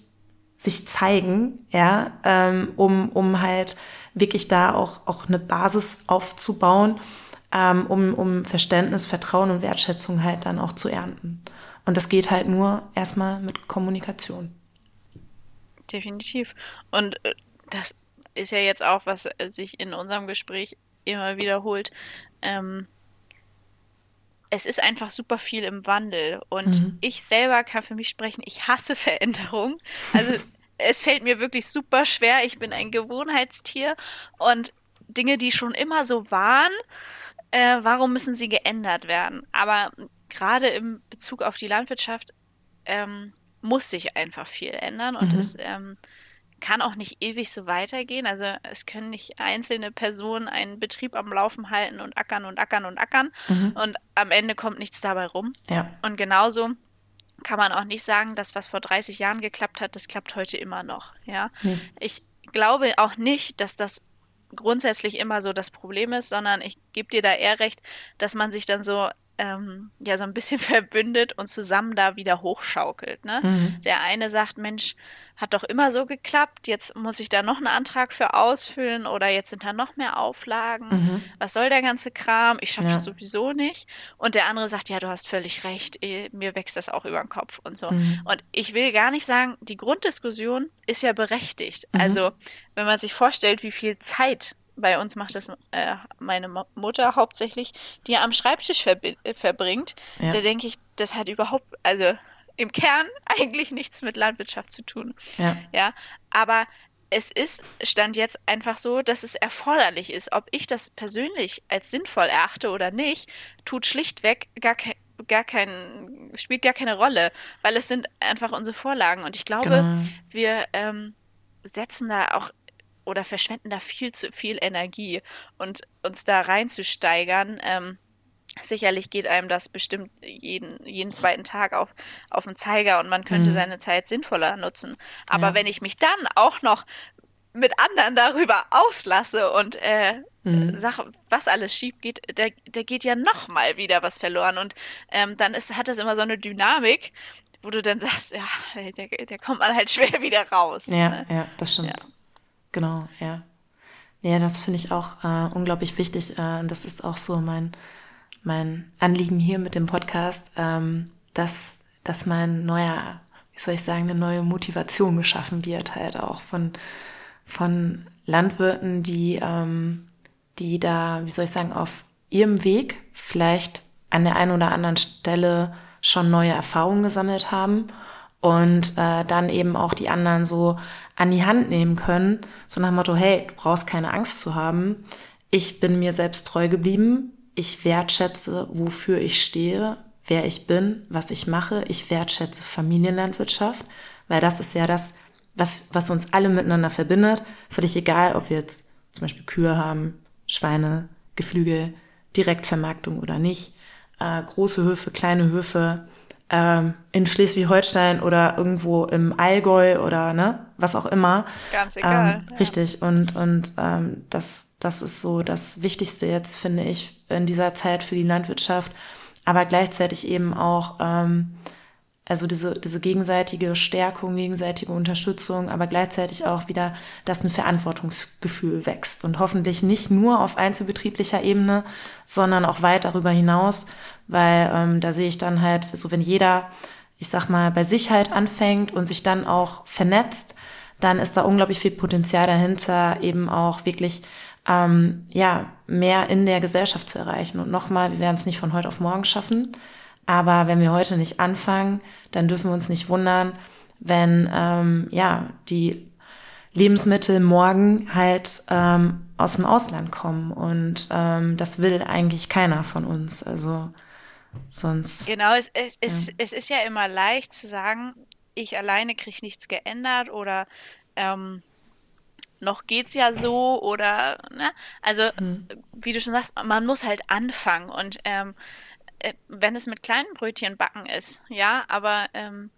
sich zeigen, ja, ähm, um, um halt wirklich da auch, auch eine Basis aufzubauen, ähm, um, um Verständnis, Vertrauen und Wertschätzung halt dann auch zu ernten. Und das geht halt nur erstmal mit Kommunikation. Definitiv. Und äh, das ist ja jetzt auch, was äh, sich in unserem Gespräch immer wiederholt. Ähm, es ist einfach super viel im Wandel. Und Mhm. ich selber kann für mich sprechen, ich hasse Veränderung. Also [LAUGHS] es fällt mir wirklich super schwer. Ich bin ein Gewohnheitstier und Dinge, die schon immer so waren, äh, warum müssen sie geändert werden? Aber gerade im Bezug auf die Landwirtschaft ähm, muss sich einfach viel ändern und Mhm. es ähm, kann auch nicht ewig so weitergehen. Also es können nicht einzelne Personen einen Betrieb am Laufen halten und ackern und ackern und ackern Mhm. und am Ende kommt nichts dabei rum. Ja. Und genauso kann man auch nicht sagen, dass was vor 30 Jahren geklappt hat, das klappt heute immer noch. Ja, Nee. ich glaube auch nicht, dass das grundsätzlich immer so das Problem ist, sondern ich gebe dir da eher recht, dass man sich dann so ähm, ja so ein bisschen [LAUGHS] verbündet und zusammen da wieder hochschaukelt. Ne? Mhm. Der eine sagt, Mensch, hat doch immer so geklappt, jetzt muss ich da noch einen Antrag für ausfüllen oder jetzt sind da noch mehr Auflagen. Mhm. Was soll der ganze Kram? Ich schaffe Ja. das sowieso nicht. Und der andere sagt, ja, du hast völlig recht, eh, mir wächst das auch über den Kopf und so. Mhm. Und ich will gar nicht sagen, die Grunddiskussion ist ja berechtigt. Mhm. Also, wenn man sich vorstellt, wie viel Zeit bei uns macht das äh, meine Mo- Mutter hauptsächlich, die am Schreibtisch verbi- äh, verbringt, Ja. da denke ich, das hat überhaupt, also im Kern [LAUGHS] eigentlich nichts mit Landwirtschaft zu tun. Ja. Ja, aber es ist, stand jetzt einfach so, dass es erforderlich ist. Ob ich das persönlich als sinnvoll erachte oder nicht, tut schlichtweg gar, ke gar kein, spielt gar keine Rolle, weil es sind einfach unsere Vorlagen. Und ich glaube, genau. wir ähm, setzen da auch oder verschwenden da viel zu viel Energie und uns da reinzusteigern. Ähm, sicherlich geht einem das bestimmt jeden, jeden zweiten Tag auf, auf den Zeiger und man könnte mhm. seine Zeit sinnvoller nutzen. Aber ja. wenn ich mich dann auch noch mit anderen darüber auslasse und äh, mhm. sage, was alles schief geht, da, da geht ja noch mal wieder was verloren. Und ähm, dann ist, hat das immer so eine Dynamik, wo du dann sagst, ja, der, der kommt man halt [LAUGHS] schwer wieder raus. Ja, ne? ja, das stimmt. Ja. Genau, ja. Ja, das finde ich auch äh, unglaublich wichtig. Äh, und das ist auch so mein, mein Anliegen hier mit dem Podcast, ähm, dass, dass mein neuer, wie soll ich sagen, eine neue Motivation geschaffen wird, halt auch von, von Landwirten, die, ähm, die da, wie soll ich sagen, auf ihrem Weg vielleicht an der einen oder anderen Stelle schon neue Erfahrungen gesammelt haben und äh, dann eben auch die anderen so an die Hand nehmen können, so nach dem Motto, hey, du brauchst keine Angst zu haben, ich bin mir selbst treu geblieben, ich wertschätze, wofür ich stehe, wer ich bin, was ich mache, ich wertschätze Familienlandwirtschaft, weil das ist ja das, was, was uns alle miteinander verbindet, völlig egal, ob wir jetzt zum Beispiel Kühe haben, Schweine, Geflügel, Direktvermarktung oder nicht, äh, große Höfe, kleine Höfe, ähm, in Schleswig-Holstein oder irgendwo im Allgäu oder ne, was auch immer. Ganz egal. Ähm, ja. Richtig. Und, und ähm, das, das ist so das Wichtigste jetzt, finde ich, in dieser Zeit für die Landwirtschaft. Aber gleichzeitig eben auch ähm, also diese, diese gegenseitige Stärkung, gegenseitige Unterstützung, aber gleichzeitig auch wieder, dass ein Verantwortungsgefühl wächst und hoffentlich nicht nur auf einzelbetrieblicher Ebene, sondern auch weit darüber hinaus, weil ähm, da sehe ich dann halt, so wenn jeder, ich sag mal, bei sich halt anfängt und sich dann auch vernetzt, dann ist da unglaublich viel Potenzial dahinter, eben auch wirklich ähm, ja mehr in der Gesellschaft zu erreichen. Und nochmal, wir werden es nicht von heute auf morgen schaffen, aber wenn wir heute nicht anfangen, dann dürfen wir uns nicht wundern, wenn ähm, ja die Lebensmittel morgen halt ähm, aus dem Ausland kommen. Und ähm, das will eigentlich keiner von uns. Also sonst. Genau, es, es, ja. es, es ist ja immer leicht zu sagen, ich alleine kriege nichts geändert oder ähm, noch geht's ja so oder ne? Also hm. wie du schon sagst, man muss halt anfangen und ähm, äh, wenn es mit kleinen Brötchen backen ist, ja, aber ähm,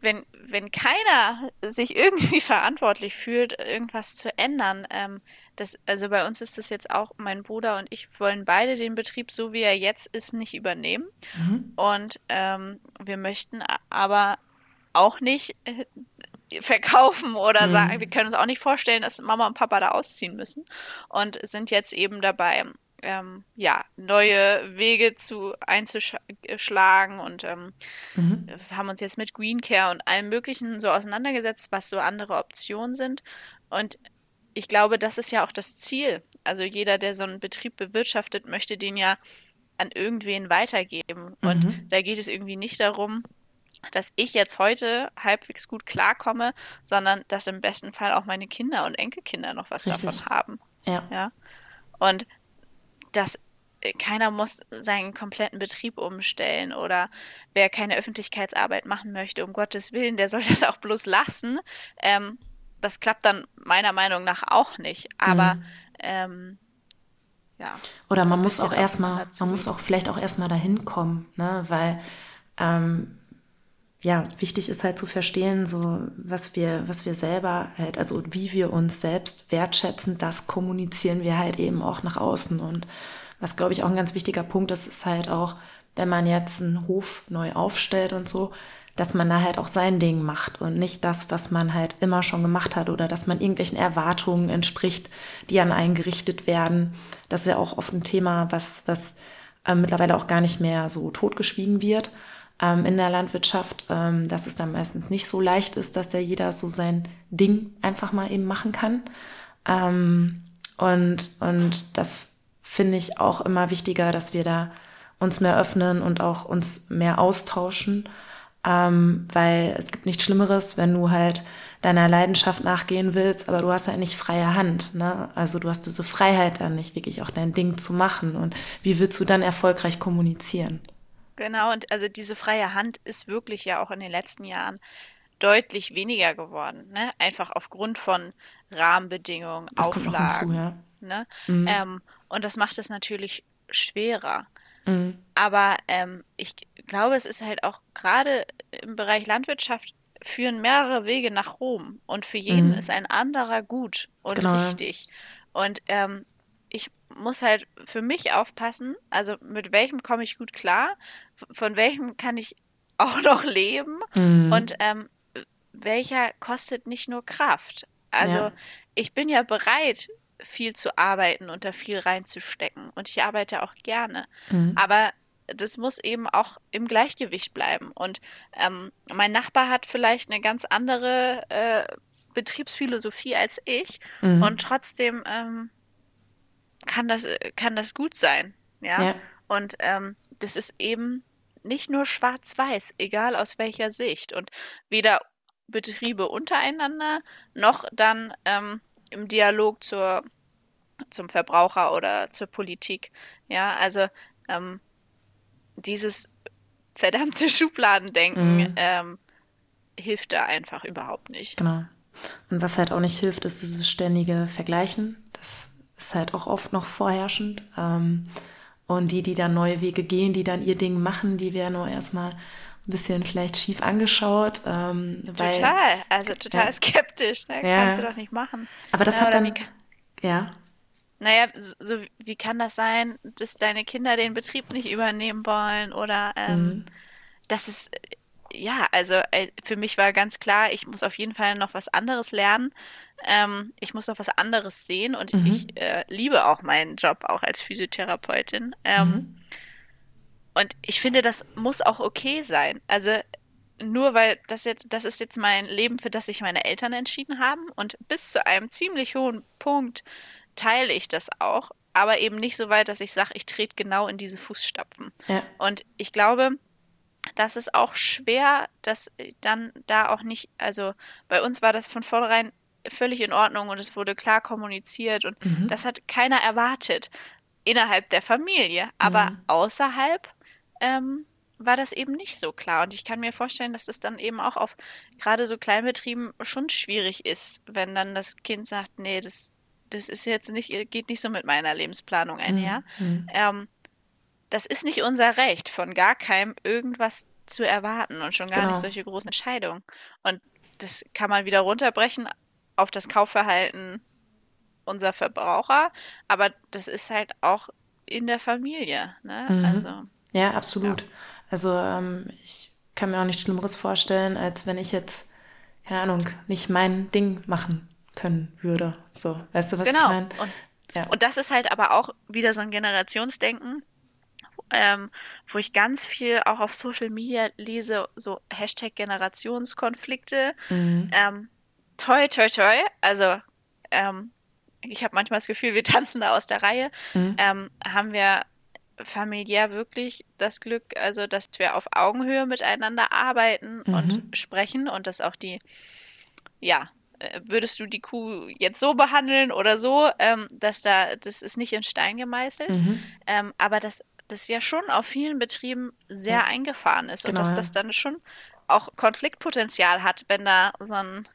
wenn, wenn keiner sich irgendwie [LAUGHS] verantwortlich fühlt, irgendwas zu ändern, ähm, das, also bei uns ist das jetzt auch, mein Bruder und ich wollen beide den Betrieb, so wie er jetzt ist, nicht übernehmen. Mhm. Und ähm, wir möchten aber auch nicht äh, verkaufen oder mhm. sagen, wir können uns auch nicht vorstellen, dass Mama und Papa da ausziehen müssen und sind jetzt eben dabei, ähm, ja, neue Wege zu einzuschlagen und ähm, mhm. haben uns jetzt mit Green Care und allem Möglichen so auseinandergesetzt, was so andere Optionen sind. Und ich glaube, das ist ja auch das Ziel. Also jeder, der so einen Betrieb bewirtschaftet, möchte den ja an irgendwen weitergeben. Mhm. Und da geht es irgendwie nicht darum, dass ich jetzt heute halbwegs gut klarkomme, sondern dass im besten Fall auch meine Kinder und Enkelkinder noch was Richtig. davon haben. Ja. ja. Und dass äh, keiner muss seinen kompletten Betrieb umstellen oder wer keine Öffentlichkeitsarbeit machen möchte, um Gottes Willen, der soll [LAUGHS] das auch bloß lassen. Ähm, das klappt dann meiner Meinung nach auch nicht. Aber mhm. ähm, ja. Oder man muss auch erstmal, man muss auch vielleicht auch erstmal dahin kommen, ne? Weil ähm, ja, wichtig ist halt zu verstehen, so was wir, was wir selber halt, also wie wir uns selbst wertschätzen, das kommunizieren wir halt eben auch nach außen. Und was, glaube ich, auch ein ganz wichtiger Punkt ist, ist halt auch, wenn man jetzt einen Hof neu aufstellt und so, dass man da halt auch sein Ding macht und nicht das, was man halt immer schon gemacht hat oder dass man irgendwelchen Erwartungen entspricht, die an einen gerichtet werden. Das ist ja auch oft ein Thema, was, was äh, mittlerweile auch gar nicht mehr so totgeschwiegen wird ähm, in der Landwirtschaft, ähm, dass es dann meistens nicht so leicht ist, dass ja jeder so sein Ding einfach mal eben machen kann. Ähm, und, und das finde ich auch immer wichtiger, dass wir da uns mehr öffnen und auch uns mehr austauschen, ähm, weil es gibt nichts Schlimmeres, wenn du halt deiner Leidenschaft nachgehen willst, aber du hast halt nicht freie Hand. Ne? Also du hast diese Freiheit dann nicht, wirklich auch dein Ding zu machen. Und wie willst du dann erfolgreich kommunizieren? Genau, und also diese freie Hand ist wirklich ja auch in den letzten Jahren deutlich weniger geworden. Ne? Einfach aufgrund von Rahmenbedingungen, das Auflagen. Hinzu, ja. ne? Mhm. Ähm, und das macht es natürlich schwerer. Mhm. Aber ähm, ich glaube, es ist halt auch gerade im Bereich Landwirtschaft führen mehrere Wege nach Rom und für jeden mhm. ist ein anderer gut und genau. richtig. Und ähm, ich muss halt für mich aufpassen, also mit welchem komme ich gut klar, von welchem kann ich [LAUGHS] auch noch leben mhm. und ähm, welcher kostet nicht nur Kraft. Also ja. ich bin ja bereit, viel zu arbeiten und da viel reinzustecken. Und ich arbeite auch gerne. Mhm. Aber das muss eben auch im Gleichgewicht bleiben. Und ähm, mein Nachbar hat vielleicht eine ganz andere äh, Betriebsphilosophie als ich. Mhm. Und trotzdem ähm, kann, das, kann das gut sein. Ja. ja. Und ähm, das ist eben nicht nur schwarz-weiß, egal aus welcher Sicht. Und weder Betriebe untereinander noch dann ähm, im Dialog zur, zum Verbraucher oder zur Politik. Ja, also ähm, dieses verdammte [LAUGHS] Schubladendenken mhm. ähm, hilft da einfach überhaupt nicht. Genau. Und was halt auch nicht hilft, ist dieses ständige Vergleichen. Das ist halt auch oft noch vorherrschend. Ähm, und die, die dann neue Wege gehen, die dann ihr Ding machen, die werden nur erstmal ein bisschen vielleicht schief angeschaut. Ähm, weil, total, also total ja. skeptisch. Ne? Ja. Kannst du doch nicht machen. Aber das ja, hat dann, wie, ja. Naja, so, wie kann das sein, dass deine Kinder den Betrieb nicht übernehmen wollen oder ähm, mhm. das ist ja, also äh, für mich war ganz klar, ich muss auf jeden Fall noch was anderes lernen. Ähm, ich muss noch was anderes sehen und mhm. ich äh, liebe auch meinen Job auch als Physiotherapeutin. Ähm, mhm. Und ich finde, das muss auch okay sein. Also nur weil das jetzt, das ist jetzt mein Leben, für das sich meine Eltern entschieden haben. Und bis zu einem ziemlich hohen Punkt teile ich das auch, aber eben nicht so weit, dass ich sage, ich trete genau in diese Fußstapfen. Ja. Und ich glaube, das ist auch schwer, dass dann da auch nicht, also bei uns war das von vornherein völlig in Ordnung und es wurde klar kommuniziert und mhm. das hat keiner erwartet innerhalb der Familie, aber mhm. außerhalb ähm, war das eben nicht so klar. Und ich kann mir vorstellen, dass das dann eben auch auf gerade so Kleinbetrieben schon schwierig ist, wenn dann das Kind sagt, nee, das, das ist jetzt nicht, geht nicht so mit meiner Lebensplanung einher. Mhm. Ähm, das ist nicht unser Recht, von gar keinem irgendwas zu erwarten und schon gar genau. nicht solche großen Entscheidungen. Und das kann man wieder runterbrechen auf das Kaufverhalten unserer Verbraucher, aber das ist halt auch in der Familie. Ne? Mhm. Also ja, absolut. Ja. Also ähm, ich kann mir auch nichts Schlimmeres vorstellen, als wenn ich jetzt, keine Ahnung, nicht mein Ding machen können würde. So, weißt du, was genau. ich meine? Und, ja. und das ist halt aber auch wieder so ein Generationsdenken, ähm, wo ich ganz viel auch auf Social Media lese, so Hashtag Generationskonflikte. Mhm. Ähm, toi, toi, toi. Also, ähm, ich habe manchmal das Gefühl, wir [LAUGHS] tanzen da aus der Reihe. Mhm. Ähm, haben wir familiär wirklich das Glück, also dass wir auf Augenhöhe miteinander arbeiten mhm. und sprechen und dass auch die, ja, äh, würdest du die Kuh jetzt so behandeln oder so, ähm, dass da, das ist nicht in Stein gemeißelt, mhm. ähm, aber dass das ja schon auf vielen Betrieben sehr ja. eingefahren ist genau, und dass das dann schon auch Konfliktpotenzial hat, wenn da so ein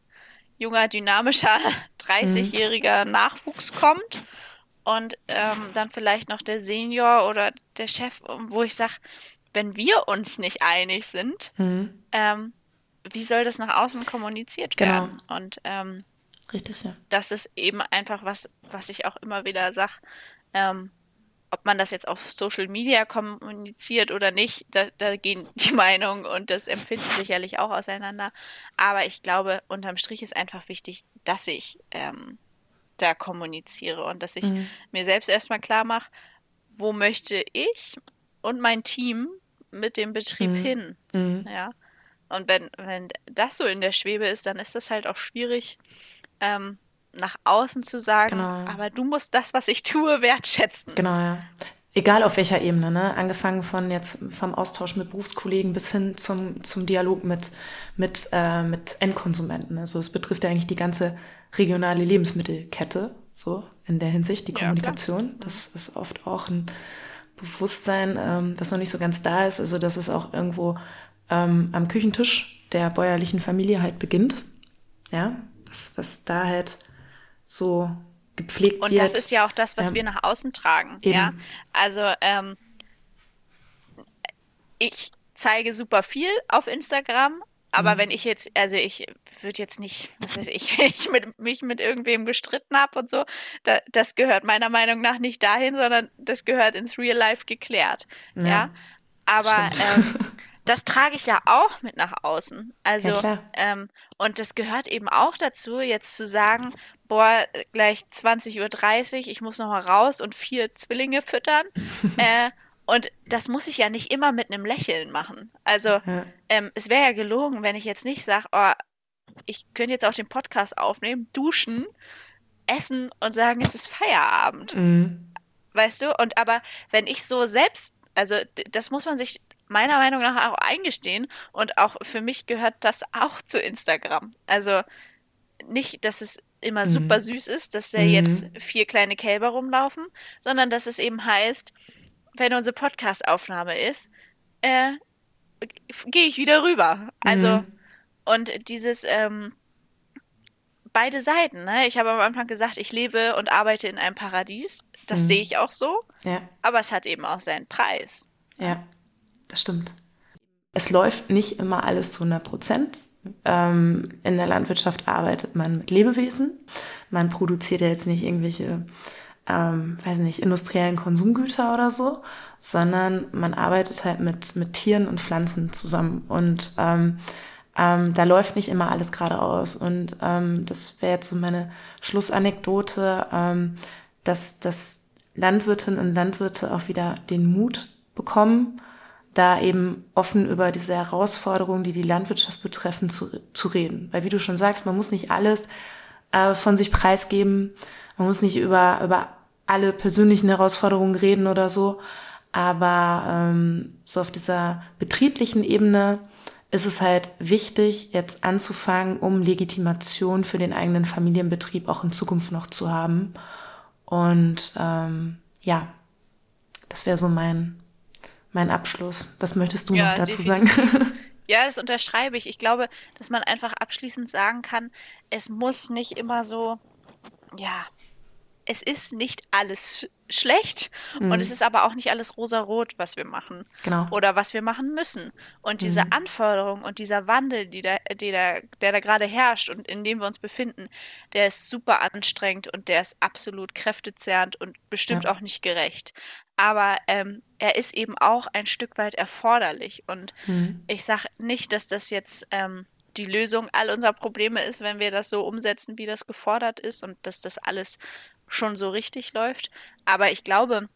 junger, dynamischer, 30-jähriger [LAUGHS] mhm. Nachwuchs kommt und ähm, dann vielleicht noch der Senior oder der Chef, wo ich sage, wenn wir uns nicht einig sind, mhm. ähm, wie soll das nach außen kommuniziert genau. werden? Und ähm, Richtig, ja. das ist eben einfach was, was ich auch immer wieder sage. Ob man das jetzt auf Social Media kommuniziert oder nicht, da, da, gehen [LAUGHS] die Meinungen und das Empfinden sicherlich auch auseinander. Aber ich glaube, unterm Strich ist einfach wichtig, dass ich ähm, da kommuniziere und dass ich mhm. mir selbst erstmal klar mache, wo möchte ich und mein Team mit dem Betrieb mhm. hin. Mhm. Ja. Und wenn, wenn das so in der Schwebe ist, dann ist das halt auch schwierig, ähm, nach außen zu sagen, genau. aber du musst das, was ich tue, wertschätzen. Genau, ja. egal auf welcher Ebene, ne? angefangen von jetzt vom Austausch mit Berufskollegen bis hin zum, zum Dialog mit, mit, äh, mit Endkonsumenten. Also es betrifft ja eigentlich die ganze regionale Lebensmittelkette, so in der Hinsicht, die Kommunikation. Ja, das ist oft auch ein Bewusstsein, ähm, das noch nicht so ganz da ist. Also dass es auch irgendwo ähm, am Küchentisch der bäuerlichen Familie halt beginnt. Ja, was, was da halt so gepflegt und wird. Und das ist ja auch das, was ähm, wir nach außen tragen. Eben. Ja, also ähm, ich zeige super viel auf Instagram, aber mhm. wenn ich jetzt, also ich würde jetzt nicht, was weiß ich, [LAUGHS] wenn ich mit, mich mit irgendwem gestritten habe und so, da, das gehört meiner Meinung nach nicht dahin, sondern das gehört ins Real Life geklärt. Ja. ja? Aber ähm, das trage ich ja auch mit nach außen. Also, ja, ähm, und das gehört eben auch dazu, jetzt zu sagen, boah, gleich 20.30 Uhr, ich muss noch mal raus und vier Zwillinge füttern. [LAUGHS] äh, und das muss ich ja nicht immer mit einem Lächeln machen. Also ja. ähm, es wäre ja gelogen, wenn ich jetzt nicht sage, oh, ich könnte jetzt auch den Podcast aufnehmen, duschen, essen und sagen, es ist Feierabend. Mhm. Weißt du? Und aber wenn ich so selbst, also das muss man sich meiner Meinung nach auch eingestehen und auch für mich gehört das auch zu Instagram. Also nicht, dass es immer mhm. super süß ist, dass da mhm. jetzt vier kleine Kälber rumlaufen, sondern dass es eben heißt, wenn unsere Podcast-Aufnahme ist, äh, gehe ich wieder rüber. Also, mhm. und dieses, ähm, beide Seiten, ne? Ich habe am Anfang gesagt, ich lebe und arbeite in einem Paradies. Das mhm. sehe ich auch so. Ja. Aber es hat eben auch seinen Preis. Ja, das stimmt. Es läuft nicht immer alles zu 100 Prozent. Ähm, in der Landwirtschaft arbeitet man mit Lebewesen. Man produziert ja jetzt nicht irgendwelche, ähm, weiß nicht, industriellen Konsumgüter oder so, sondern man arbeitet halt mit, mit Tieren und Pflanzen zusammen. Und ähm, ähm, da läuft nicht immer alles geradeaus. Und ähm, das wäre jetzt so meine Schlussanekdote, ähm, dass, dass Landwirtinnen und Landwirte auch wieder den Mut bekommen, da eben offen über diese Herausforderungen, die die Landwirtschaft betreffen, zu, zu reden. Weil wie du schon sagst, man muss nicht alles äh, von sich preisgeben, man muss nicht über, über alle persönlichen Herausforderungen reden oder so, aber ähm, so auf dieser betrieblichen Ebene ist es halt wichtig, jetzt anzufangen, um Legitimation für den eigenen Familienbetrieb auch in Zukunft noch zu haben. Und ähm, ja, das wäre so mein, mein Abschluss. Was möchtest du ja, noch dazu definitiv. sagen? [LAUGHS] Ja, das unterschreibe ich. Ich glaube, dass man einfach abschließend sagen kann, es muss nicht immer so, ja, es ist nicht alles schlecht mhm. und es ist aber auch nicht alles rosarot, was wir machen. Genau. Oder was wir machen müssen. Und diese mhm. Anforderung und dieser Wandel, die da, die da, der da gerade herrscht und in dem wir uns befinden, der ist super anstrengend und der ist absolut kräftezehrend und bestimmt ja. auch nicht gerecht. Aber ähm, er ist eben auch ein Stück weit erforderlich. Und mhm. ich sage nicht, dass das jetzt ähm, die Lösung all unserer Probleme ist, wenn wir das so umsetzen, wie das gefordert ist und dass das alles schon so richtig läuft. Aber ich glaube,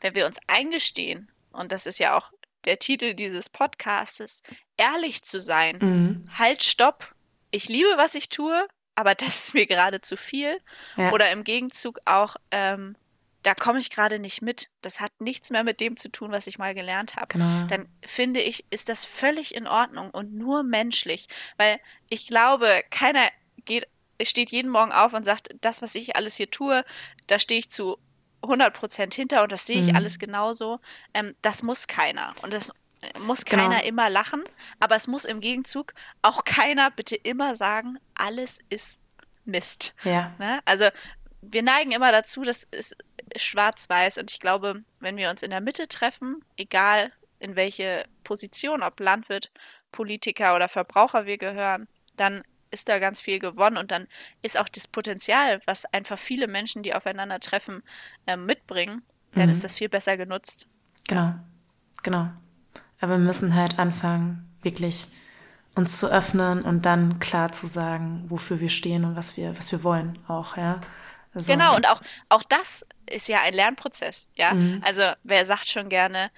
wenn wir uns eingestehen, und das ist ja auch der Titel dieses Podcastes, ehrlich zu sein, mhm. halt, stopp, ich liebe, was ich tue, aber das ist mir gerade zu viel. Ja. Oder im Gegenzug auch, ähm, da komme ich gerade nicht mit. Das hat nichts mehr mit dem zu tun, was ich mal gelernt habe. Genau. Dann finde ich, ist das völlig in Ordnung und nur menschlich. Weil ich glaube, keiner geht steht jeden Morgen auf und sagt, das, was ich alles hier tue, da stehe ich zu 100 Prozent hinter und das sehe ich mhm. alles genauso. Ähm, das muss keiner. Und das muss genau. keiner immer lachen, aber es muss im Gegenzug auch keiner bitte immer sagen, alles ist Mist. Ja. Ne? Also wir neigen immer dazu, das ist schwarz-weiß und ich glaube, wenn wir uns in der Mitte treffen, egal in welche Position, ob Landwirt, Politiker oder Verbraucher wir gehören, dann ist da ganz viel gewonnen und dann ist auch das Potenzial, was einfach viele Menschen, die aufeinandertreffen, äh, mitbringen, dann mhm. ist das viel besser genutzt. Genau, genau. Aber wir müssen halt anfangen, wirklich uns zu öffnen und dann klar zu sagen, wofür wir stehen und was wir, was wir wollen auch, ja. Also, genau, und auch, auch das ist ja ein Lernprozess, ja. Mhm. Also wer sagt schon gerne,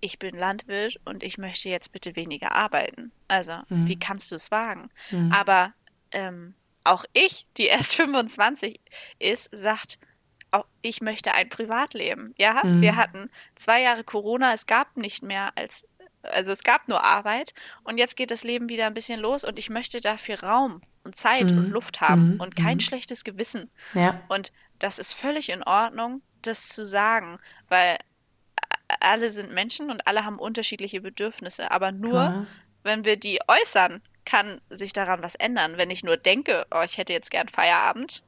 ich bin Landwirt und ich möchte jetzt bitte weniger arbeiten. Also, mhm. wie kannst du es wagen? Mhm. Aber ähm, auch ich, die erst [LAUGHS] 25 ist, sagt, auch ich möchte ein Privatleben. Ja, mhm. wir hatten zwei Jahre Corona, es gab nicht mehr als, also es gab nur Arbeit und jetzt geht das Leben wieder ein bisschen los und ich möchte dafür Raum und Zeit mhm. und Luft haben mhm. und kein mhm. schlechtes Gewissen. Ja. Und das ist völlig in Ordnung, das zu sagen, weil alle sind Menschen und alle haben unterschiedliche Bedürfnisse, aber nur, Klar. wenn wir die äußern, kann sich daran was ändern. Wenn ich nur denke, oh, ich hätte jetzt gern Feierabend.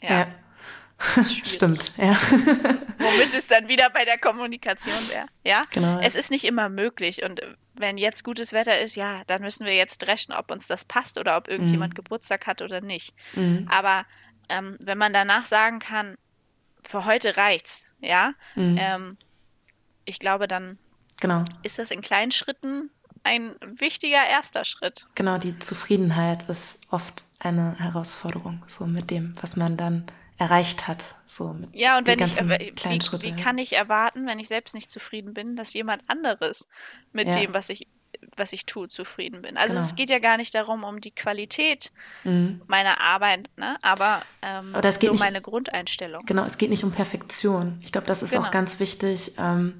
Ja. ja. Stimmt, ja. Womit es dann wieder bei der Kommunikation wäre. Ja, genau. Es ist nicht immer möglich. Und wenn jetzt gutes Wetter ist, ja, dann müssen wir jetzt dreschen, ob uns das passt oder ob irgendjemand mhm. Geburtstag hat oder nicht. Mhm. Aber ähm, wenn man danach sagen kann, für heute reicht's, ja, mhm. ähm, ich glaube, dann genau. ist das in kleinen Schritten ein wichtiger erster Schritt. Genau, die Zufriedenheit ist oft eine Herausforderung, so mit dem, was man dann erreicht hat. So mit ja, und wenn ich, wie, wie, kann ich erwarten, wenn ich selbst nicht zufrieden bin, dass jemand anderes mit ja. dem, was ich, was ich tue, zufrieden bin. Also genau. es geht ja gar nicht darum, um die Qualität mhm. meiner Arbeit, ne? aber, ähm, aber so nicht, meine Grundeinstellung. Genau, es geht nicht um Perfektion. Ich glaube, das ist genau. auch ganz wichtig. Ähm,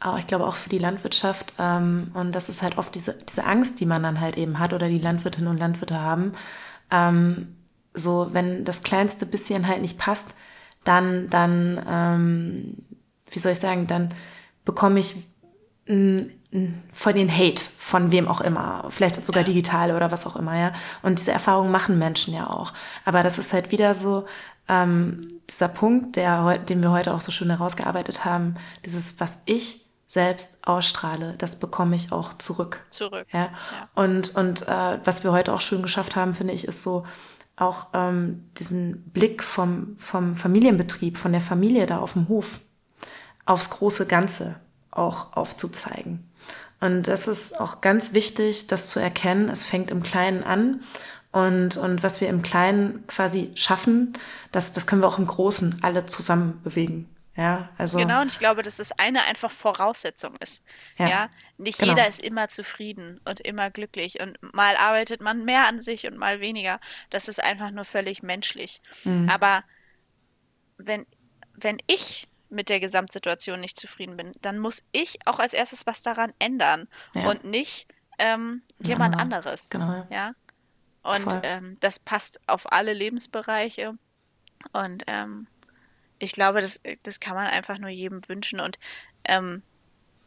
auch, ich glaube auch für die Landwirtschaft. Ähm, und das ist halt oft diese, diese Angst, die man dann halt eben hat oder die Landwirtinnen und Landwirte haben. Ähm, so, wenn das kleinste bisschen halt nicht passt, dann, dann, ähm, wie soll ich sagen, dann bekomme ich von den Hate von wem auch immer, vielleicht sogar digital oder was auch immer, ja. Und diese Erfahrungen machen Menschen ja auch. Aber das ist halt wieder so ähm, dieser Punkt, der, den wir heute auch so schön herausgearbeitet haben, dieses, was ich selbst ausstrahle, das bekomme ich auch zurück. Zurück. Ja. ja. Und, und äh, was wir heute auch schön geschafft haben, finde ich, ist so auch ähm, diesen Blick vom, vom Familienbetrieb, von der Familie da auf dem Hof, aufs große Ganze auch aufzuzeigen. Und das ist auch ganz wichtig, das zu erkennen. Es fängt im Kleinen an. Und, und was wir im Kleinen quasi schaffen, das, das können wir auch im Großen alle zusammen bewegen. Ja, also. Genau, und ich glaube, dass das eine einfach Voraussetzung ist. Ja. ja? Nicht genau. jeder ist immer zufrieden und immer glücklich. Und mal arbeitet man mehr an sich und mal weniger. Das ist einfach nur völlig menschlich. Mhm. Aber wenn, wenn ich mit der Gesamtsituation nicht zufrieden bin, dann muss ich auch als erstes was daran ändern ja. und nicht ähm, jemand ja, anderes. Genau. Ja. Und ähm, das passt auf alle Lebensbereiche. Und ähm, ich glaube, das, das kann man einfach nur jedem wünschen. Und ähm,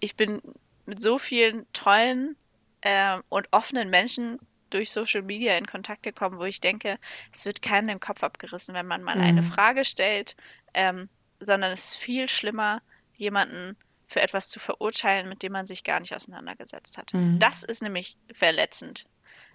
ich bin mit so vielen tollen äh, und offenen Menschen durch Social Media in Kontakt gekommen, wo ich denke, es wird keinem den Kopf abgerissen, wenn man mal mhm. eine Frage stellt, ähm, sondern es ist viel schlimmer, jemanden für etwas zu verurteilen, mit dem man sich gar nicht auseinandergesetzt hat. Mhm. Das ist nämlich verletzend.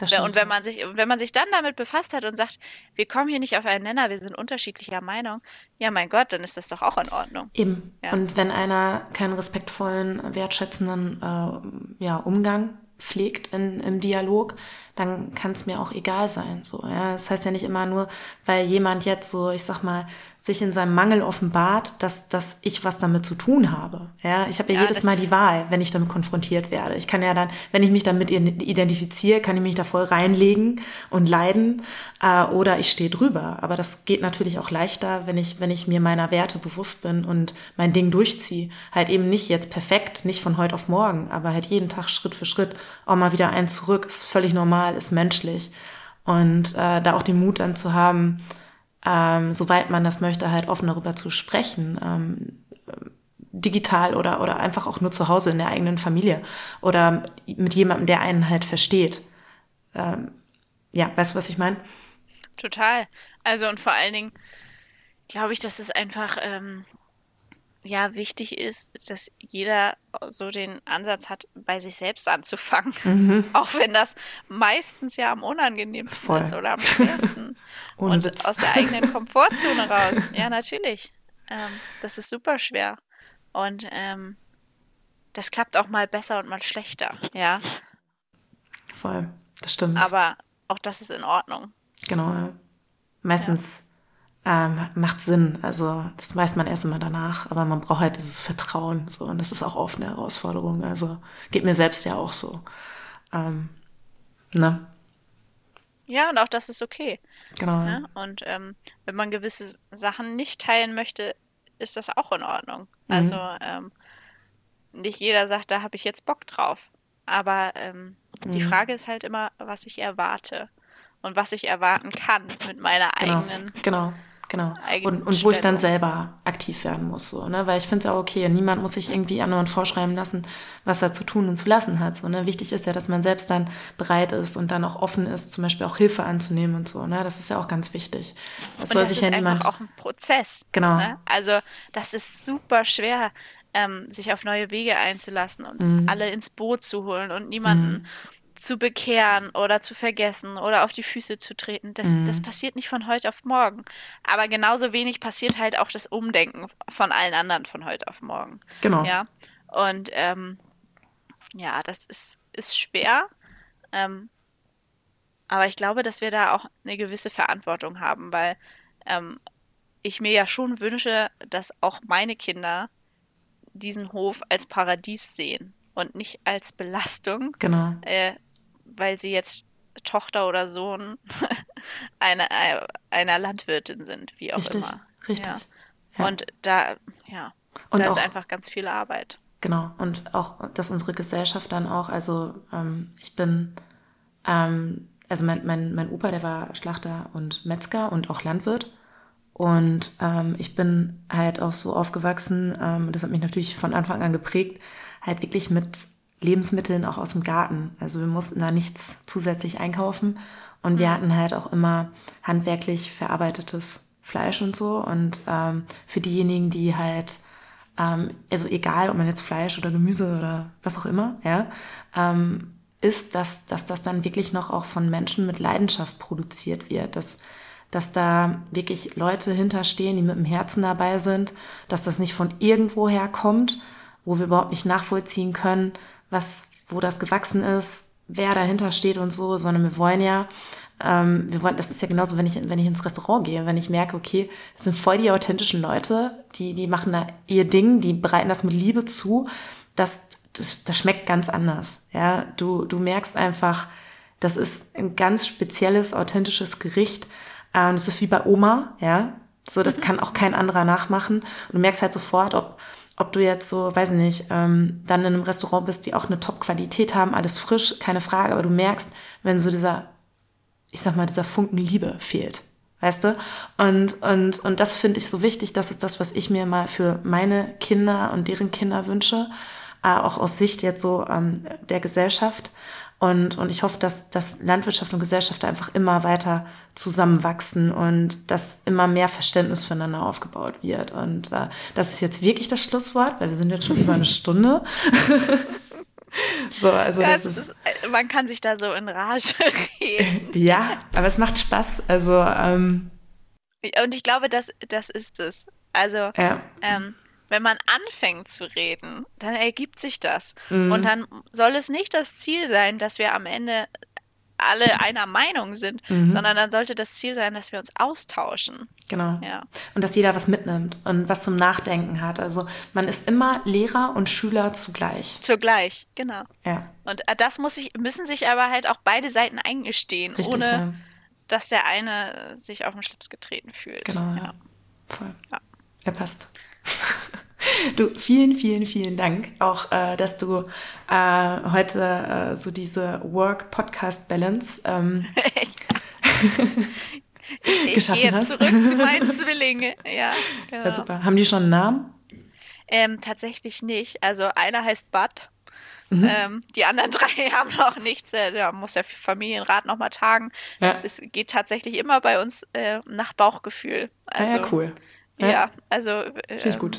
Und wenn man sich, wenn man sich dann damit befasst hat und sagt, wir kommen hier nicht auf einen Nenner, wir sind unterschiedlicher Meinung, ja mein Gott, dann ist das doch auch in Ordnung. Eben. Ja. Und wenn einer keinen respektvollen, wertschätzenden äh, ja, Umgang pflegt in, im Dialog, dann kann es mir auch egal sein. So, ja. Das heißt ja nicht immer nur, weil jemand jetzt so, ich sag mal, sich in seinem Mangel offenbart, dass, dass ich was damit zu tun habe. Ja, ich habe ja, ja jedes Mal die Wahl, wenn ich damit konfrontiert werde. Ich kann ja dann, wenn ich mich damit identifiziere, kann ich mich da voll reinlegen und leiden äh, oder ich stehe drüber. Aber das geht natürlich auch leichter, wenn ich, wenn ich mir meiner Werte bewusst bin und mein Ding durchziehe. Halt eben nicht jetzt perfekt, nicht von heute auf morgen, aber halt jeden Tag Schritt für Schritt auch mal wieder ein zurück. Ist völlig normal, ist menschlich. Und äh, da auch den Mut dann zu haben, ähm, soweit man das möchte, halt offen darüber zu sprechen. Ähm, digital oder, oder einfach auch nur zu Hause in der eigenen Familie oder mit jemandem, der einen halt versteht. Ähm, ja, weißt du, was ich meine? Total. Also und vor allen Dingen glaube ich, dass es einfach ähm, ja wichtig ist, dass jeder so den Ansatz hat, bei sich selbst anzufangen. Mhm. [LAUGHS] Auch wenn das meistens ja am unangenehmsten Voll. ist oder am schwersten. [LAUGHS] und Witz. aus der eigenen [LAUGHS] Komfortzone raus. Ja, natürlich. Ähm, das ist super schwer. Und ähm, das klappt auch mal besser und mal schlechter, ja. Voll, das stimmt. Aber auch das ist in Ordnung. Genau, ja. Meistens ähm, macht Sinn. Also das weiß man erst immer danach, aber man braucht halt dieses Vertrauen. So und das ist auch oft eine Herausforderung. Also geht mir selbst ja auch so. Ähm, ne? Ja, und auch das ist okay. Genau. Ne? Und ähm, wenn man gewisse Sachen nicht teilen möchte, ist das auch in Ordnung. Mhm. Also ähm, nicht jeder sagt, da habe ich jetzt Bock drauf. Aber ähm, die Mhm. Frage ist halt immer, was ich erwarte und was ich erwarten kann mit meiner Genau, eigenen. genau, genau. Und, und wo ich dann selber aktiv werden muss, so, ne? Weil ich finde es auch okay, niemand muss sich irgendwie anderen vorschreiben lassen, was er zu tun und zu lassen hat. So, ne? Wichtig ist ja, dass man selbst dann bereit ist und dann auch offen ist, zum Beispiel auch Hilfe anzunehmen und so, ne? Das ist ja auch ganz wichtig. Das Und soll das sich ist ja niemand. einfach auch ein Prozess. Genau. Ne? Also das ist super schwer, ähm, sich auf neue Wege einzulassen und Mhm. alle ins Boot zu holen und niemanden zu bekehren oder zu vergessen oder auf die Füße zu treten. Das, Mhm. das passiert nicht von heute auf morgen. Aber genauso wenig passiert halt auch das Umdenken von allen anderen von heute auf morgen. Genau. Ja. Und ähm, ja, das ist, ist schwer. Ähm, aber ich glaube, dass wir da auch eine gewisse Verantwortung haben, weil ähm, ich mir ja schon wünsche, dass auch meine Kinder diesen Hof als Paradies sehen und nicht als Belastung, Genau. äh, weil sie jetzt Tochter oder Sohn [LAUGHS] einer, einer Landwirtin sind, wie auch Richtig. immer. Richtig. Ja. Ja. Und da, ja, Und da auch- ist einfach ganz viel Arbeit. Genau, und auch, dass unsere Gesellschaft dann auch, also ähm, ich bin, ähm, also mein, mein, mein Opa, der war Schlachter und Metzger und auch Landwirt. Und ähm, ich bin halt auch so aufgewachsen, ähm, das hat mich natürlich von Anfang an geprägt, halt wirklich mit Lebensmitteln auch aus dem Garten. Also wir mussten da nichts zusätzlich einkaufen. Und wir hatten halt auch immer handwerklich verarbeitetes Fleisch und so. Und ähm, für diejenigen, die halt ähm, also egal, ob man jetzt Fleisch oder Gemüse oder was auch immer, ja, ähm, ist, dass, dass das dann wirklich noch auch von Menschen mit Leidenschaft produziert wird, dass, dass da wirklich Leute hinterstehen, die mit dem Herzen dabei sind, dass das nicht von irgendwoher kommt, wo wir überhaupt nicht nachvollziehen können, was, wo das gewachsen ist, wer dahinter steht und so, sondern wir wollen ja, ähm, wir wollen, das ist ja genauso, wenn ich, wenn ich ins Restaurant gehe, wenn ich merke, okay, es sind voll die authentischen Leute, die, die machen da ihr Ding, die bereiten das mit Liebe zu, das, das, das schmeckt ganz anders, ja, du, du merkst einfach, das ist ein ganz spezielles, authentisches Gericht, ähm, das ist wie bei Oma, ja, so, das kann auch kein anderer nachmachen. Und du merkst halt sofort, ob, ob du jetzt so, weiß ich nicht, ähm, dann in einem Restaurant bist, die auch eine Top-Qualität haben, alles frisch, keine Frage, aber du merkst, wenn so dieser, ich sag mal, dieser Funken Liebe fehlt. Weißt du? Und, und, und das finde ich so wichtig, das ist das, was ich mir mal für meine Kinder und deren Kinder wünsche, äh, auch aus Sicht jetzt so ähm, der Gesellschaft. Und, und ich hoffe, dass, dass Landwirtschaft und Gesellschaft einfach immer weiter zusammenwachsen und dass immer mehr Verständnis füreinander aufgebaut wird. Und äh, das ist jetzt wirklich das Schlusswort, weil wir sind jetzt schon über eine Stunde. [LAUGHS] so, also Ja, das ist, äh, man kann sich da so in Rage [LAUGHS] reden. ja, aber es macht Spaß. Also, ähm, Und ich glaube, das, das ist es. Also, ja, ähm, wenn man anfängt zu reden, dann ergibt sich das. Mhm. Und dann soll es nicht das Ziel sein, dass wir am Ende alle einer Meinung sind, Mhm. sondern dann sollte das Ziel sein, dass wir uns austauschen. genau. Ja. Und dass jeder was mitnimmt und was zum Nachdenken hat. Also man ist immer Lehrer und Schüler zugleich. Zugleich, genau. Ja, Und äh, das muss sich, müssen sich aber halt auch beide Seiten eingestehen, richtig. ohne ja. dass der eine sich auf den Schlips getreten fühlt. Genau, ja. Ja. Voll. Ja. Er passt. [LAUGHS] Du, vielen, vielen, vielen Dank auch, äh, dass du äh, heute äh, so diese Work-Podcast-Balance ähm, [LAUGHS] Ich geschaffen gehe hast. zurück zu meinen [LAUGHS] Zwillingen. Ja, genau. ja, super. Haben die schon einen Namen? Ähm, tatsächlich nicht. Also einer heißt Bud. Mhm. Ähm, die anderen [LAUGHS] drei haben noch nichts. Äh, Da muss der Familienrat noch mal tagen. Ja. Es, es geht tatsächlich immer bei uns äh, nach Bauchgefühl. Also, ah, ja, cool. Ja, also Finde ich äh, gut.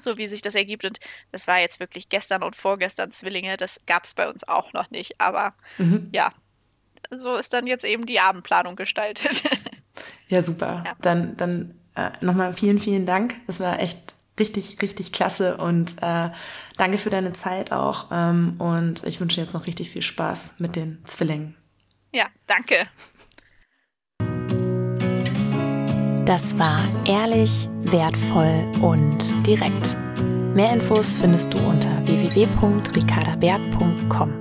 So wie sich das ergibt. Und das war jetzt wirklich gestern und vorgestern Zwillinge. Das gab es bei uns auch noch nicht. Aber Mhm. ja, so ist dann jetzt eben die Abendplanung gestaltet. [LAUGHS] Ja, super. Ja. Dann, dann äh, nochmal vielen, vielen Dank. Das war echt richtig, richtig klasse und äh, danke für deine Zeit auch. Ähm, und ich wünsche jetzt noch richtig viel Spaß mit den Zwillingen. ja, danke. Das war ehrlich, wertvoll und direkt. Mehr Infos findest du unter www.ricardaberg.com.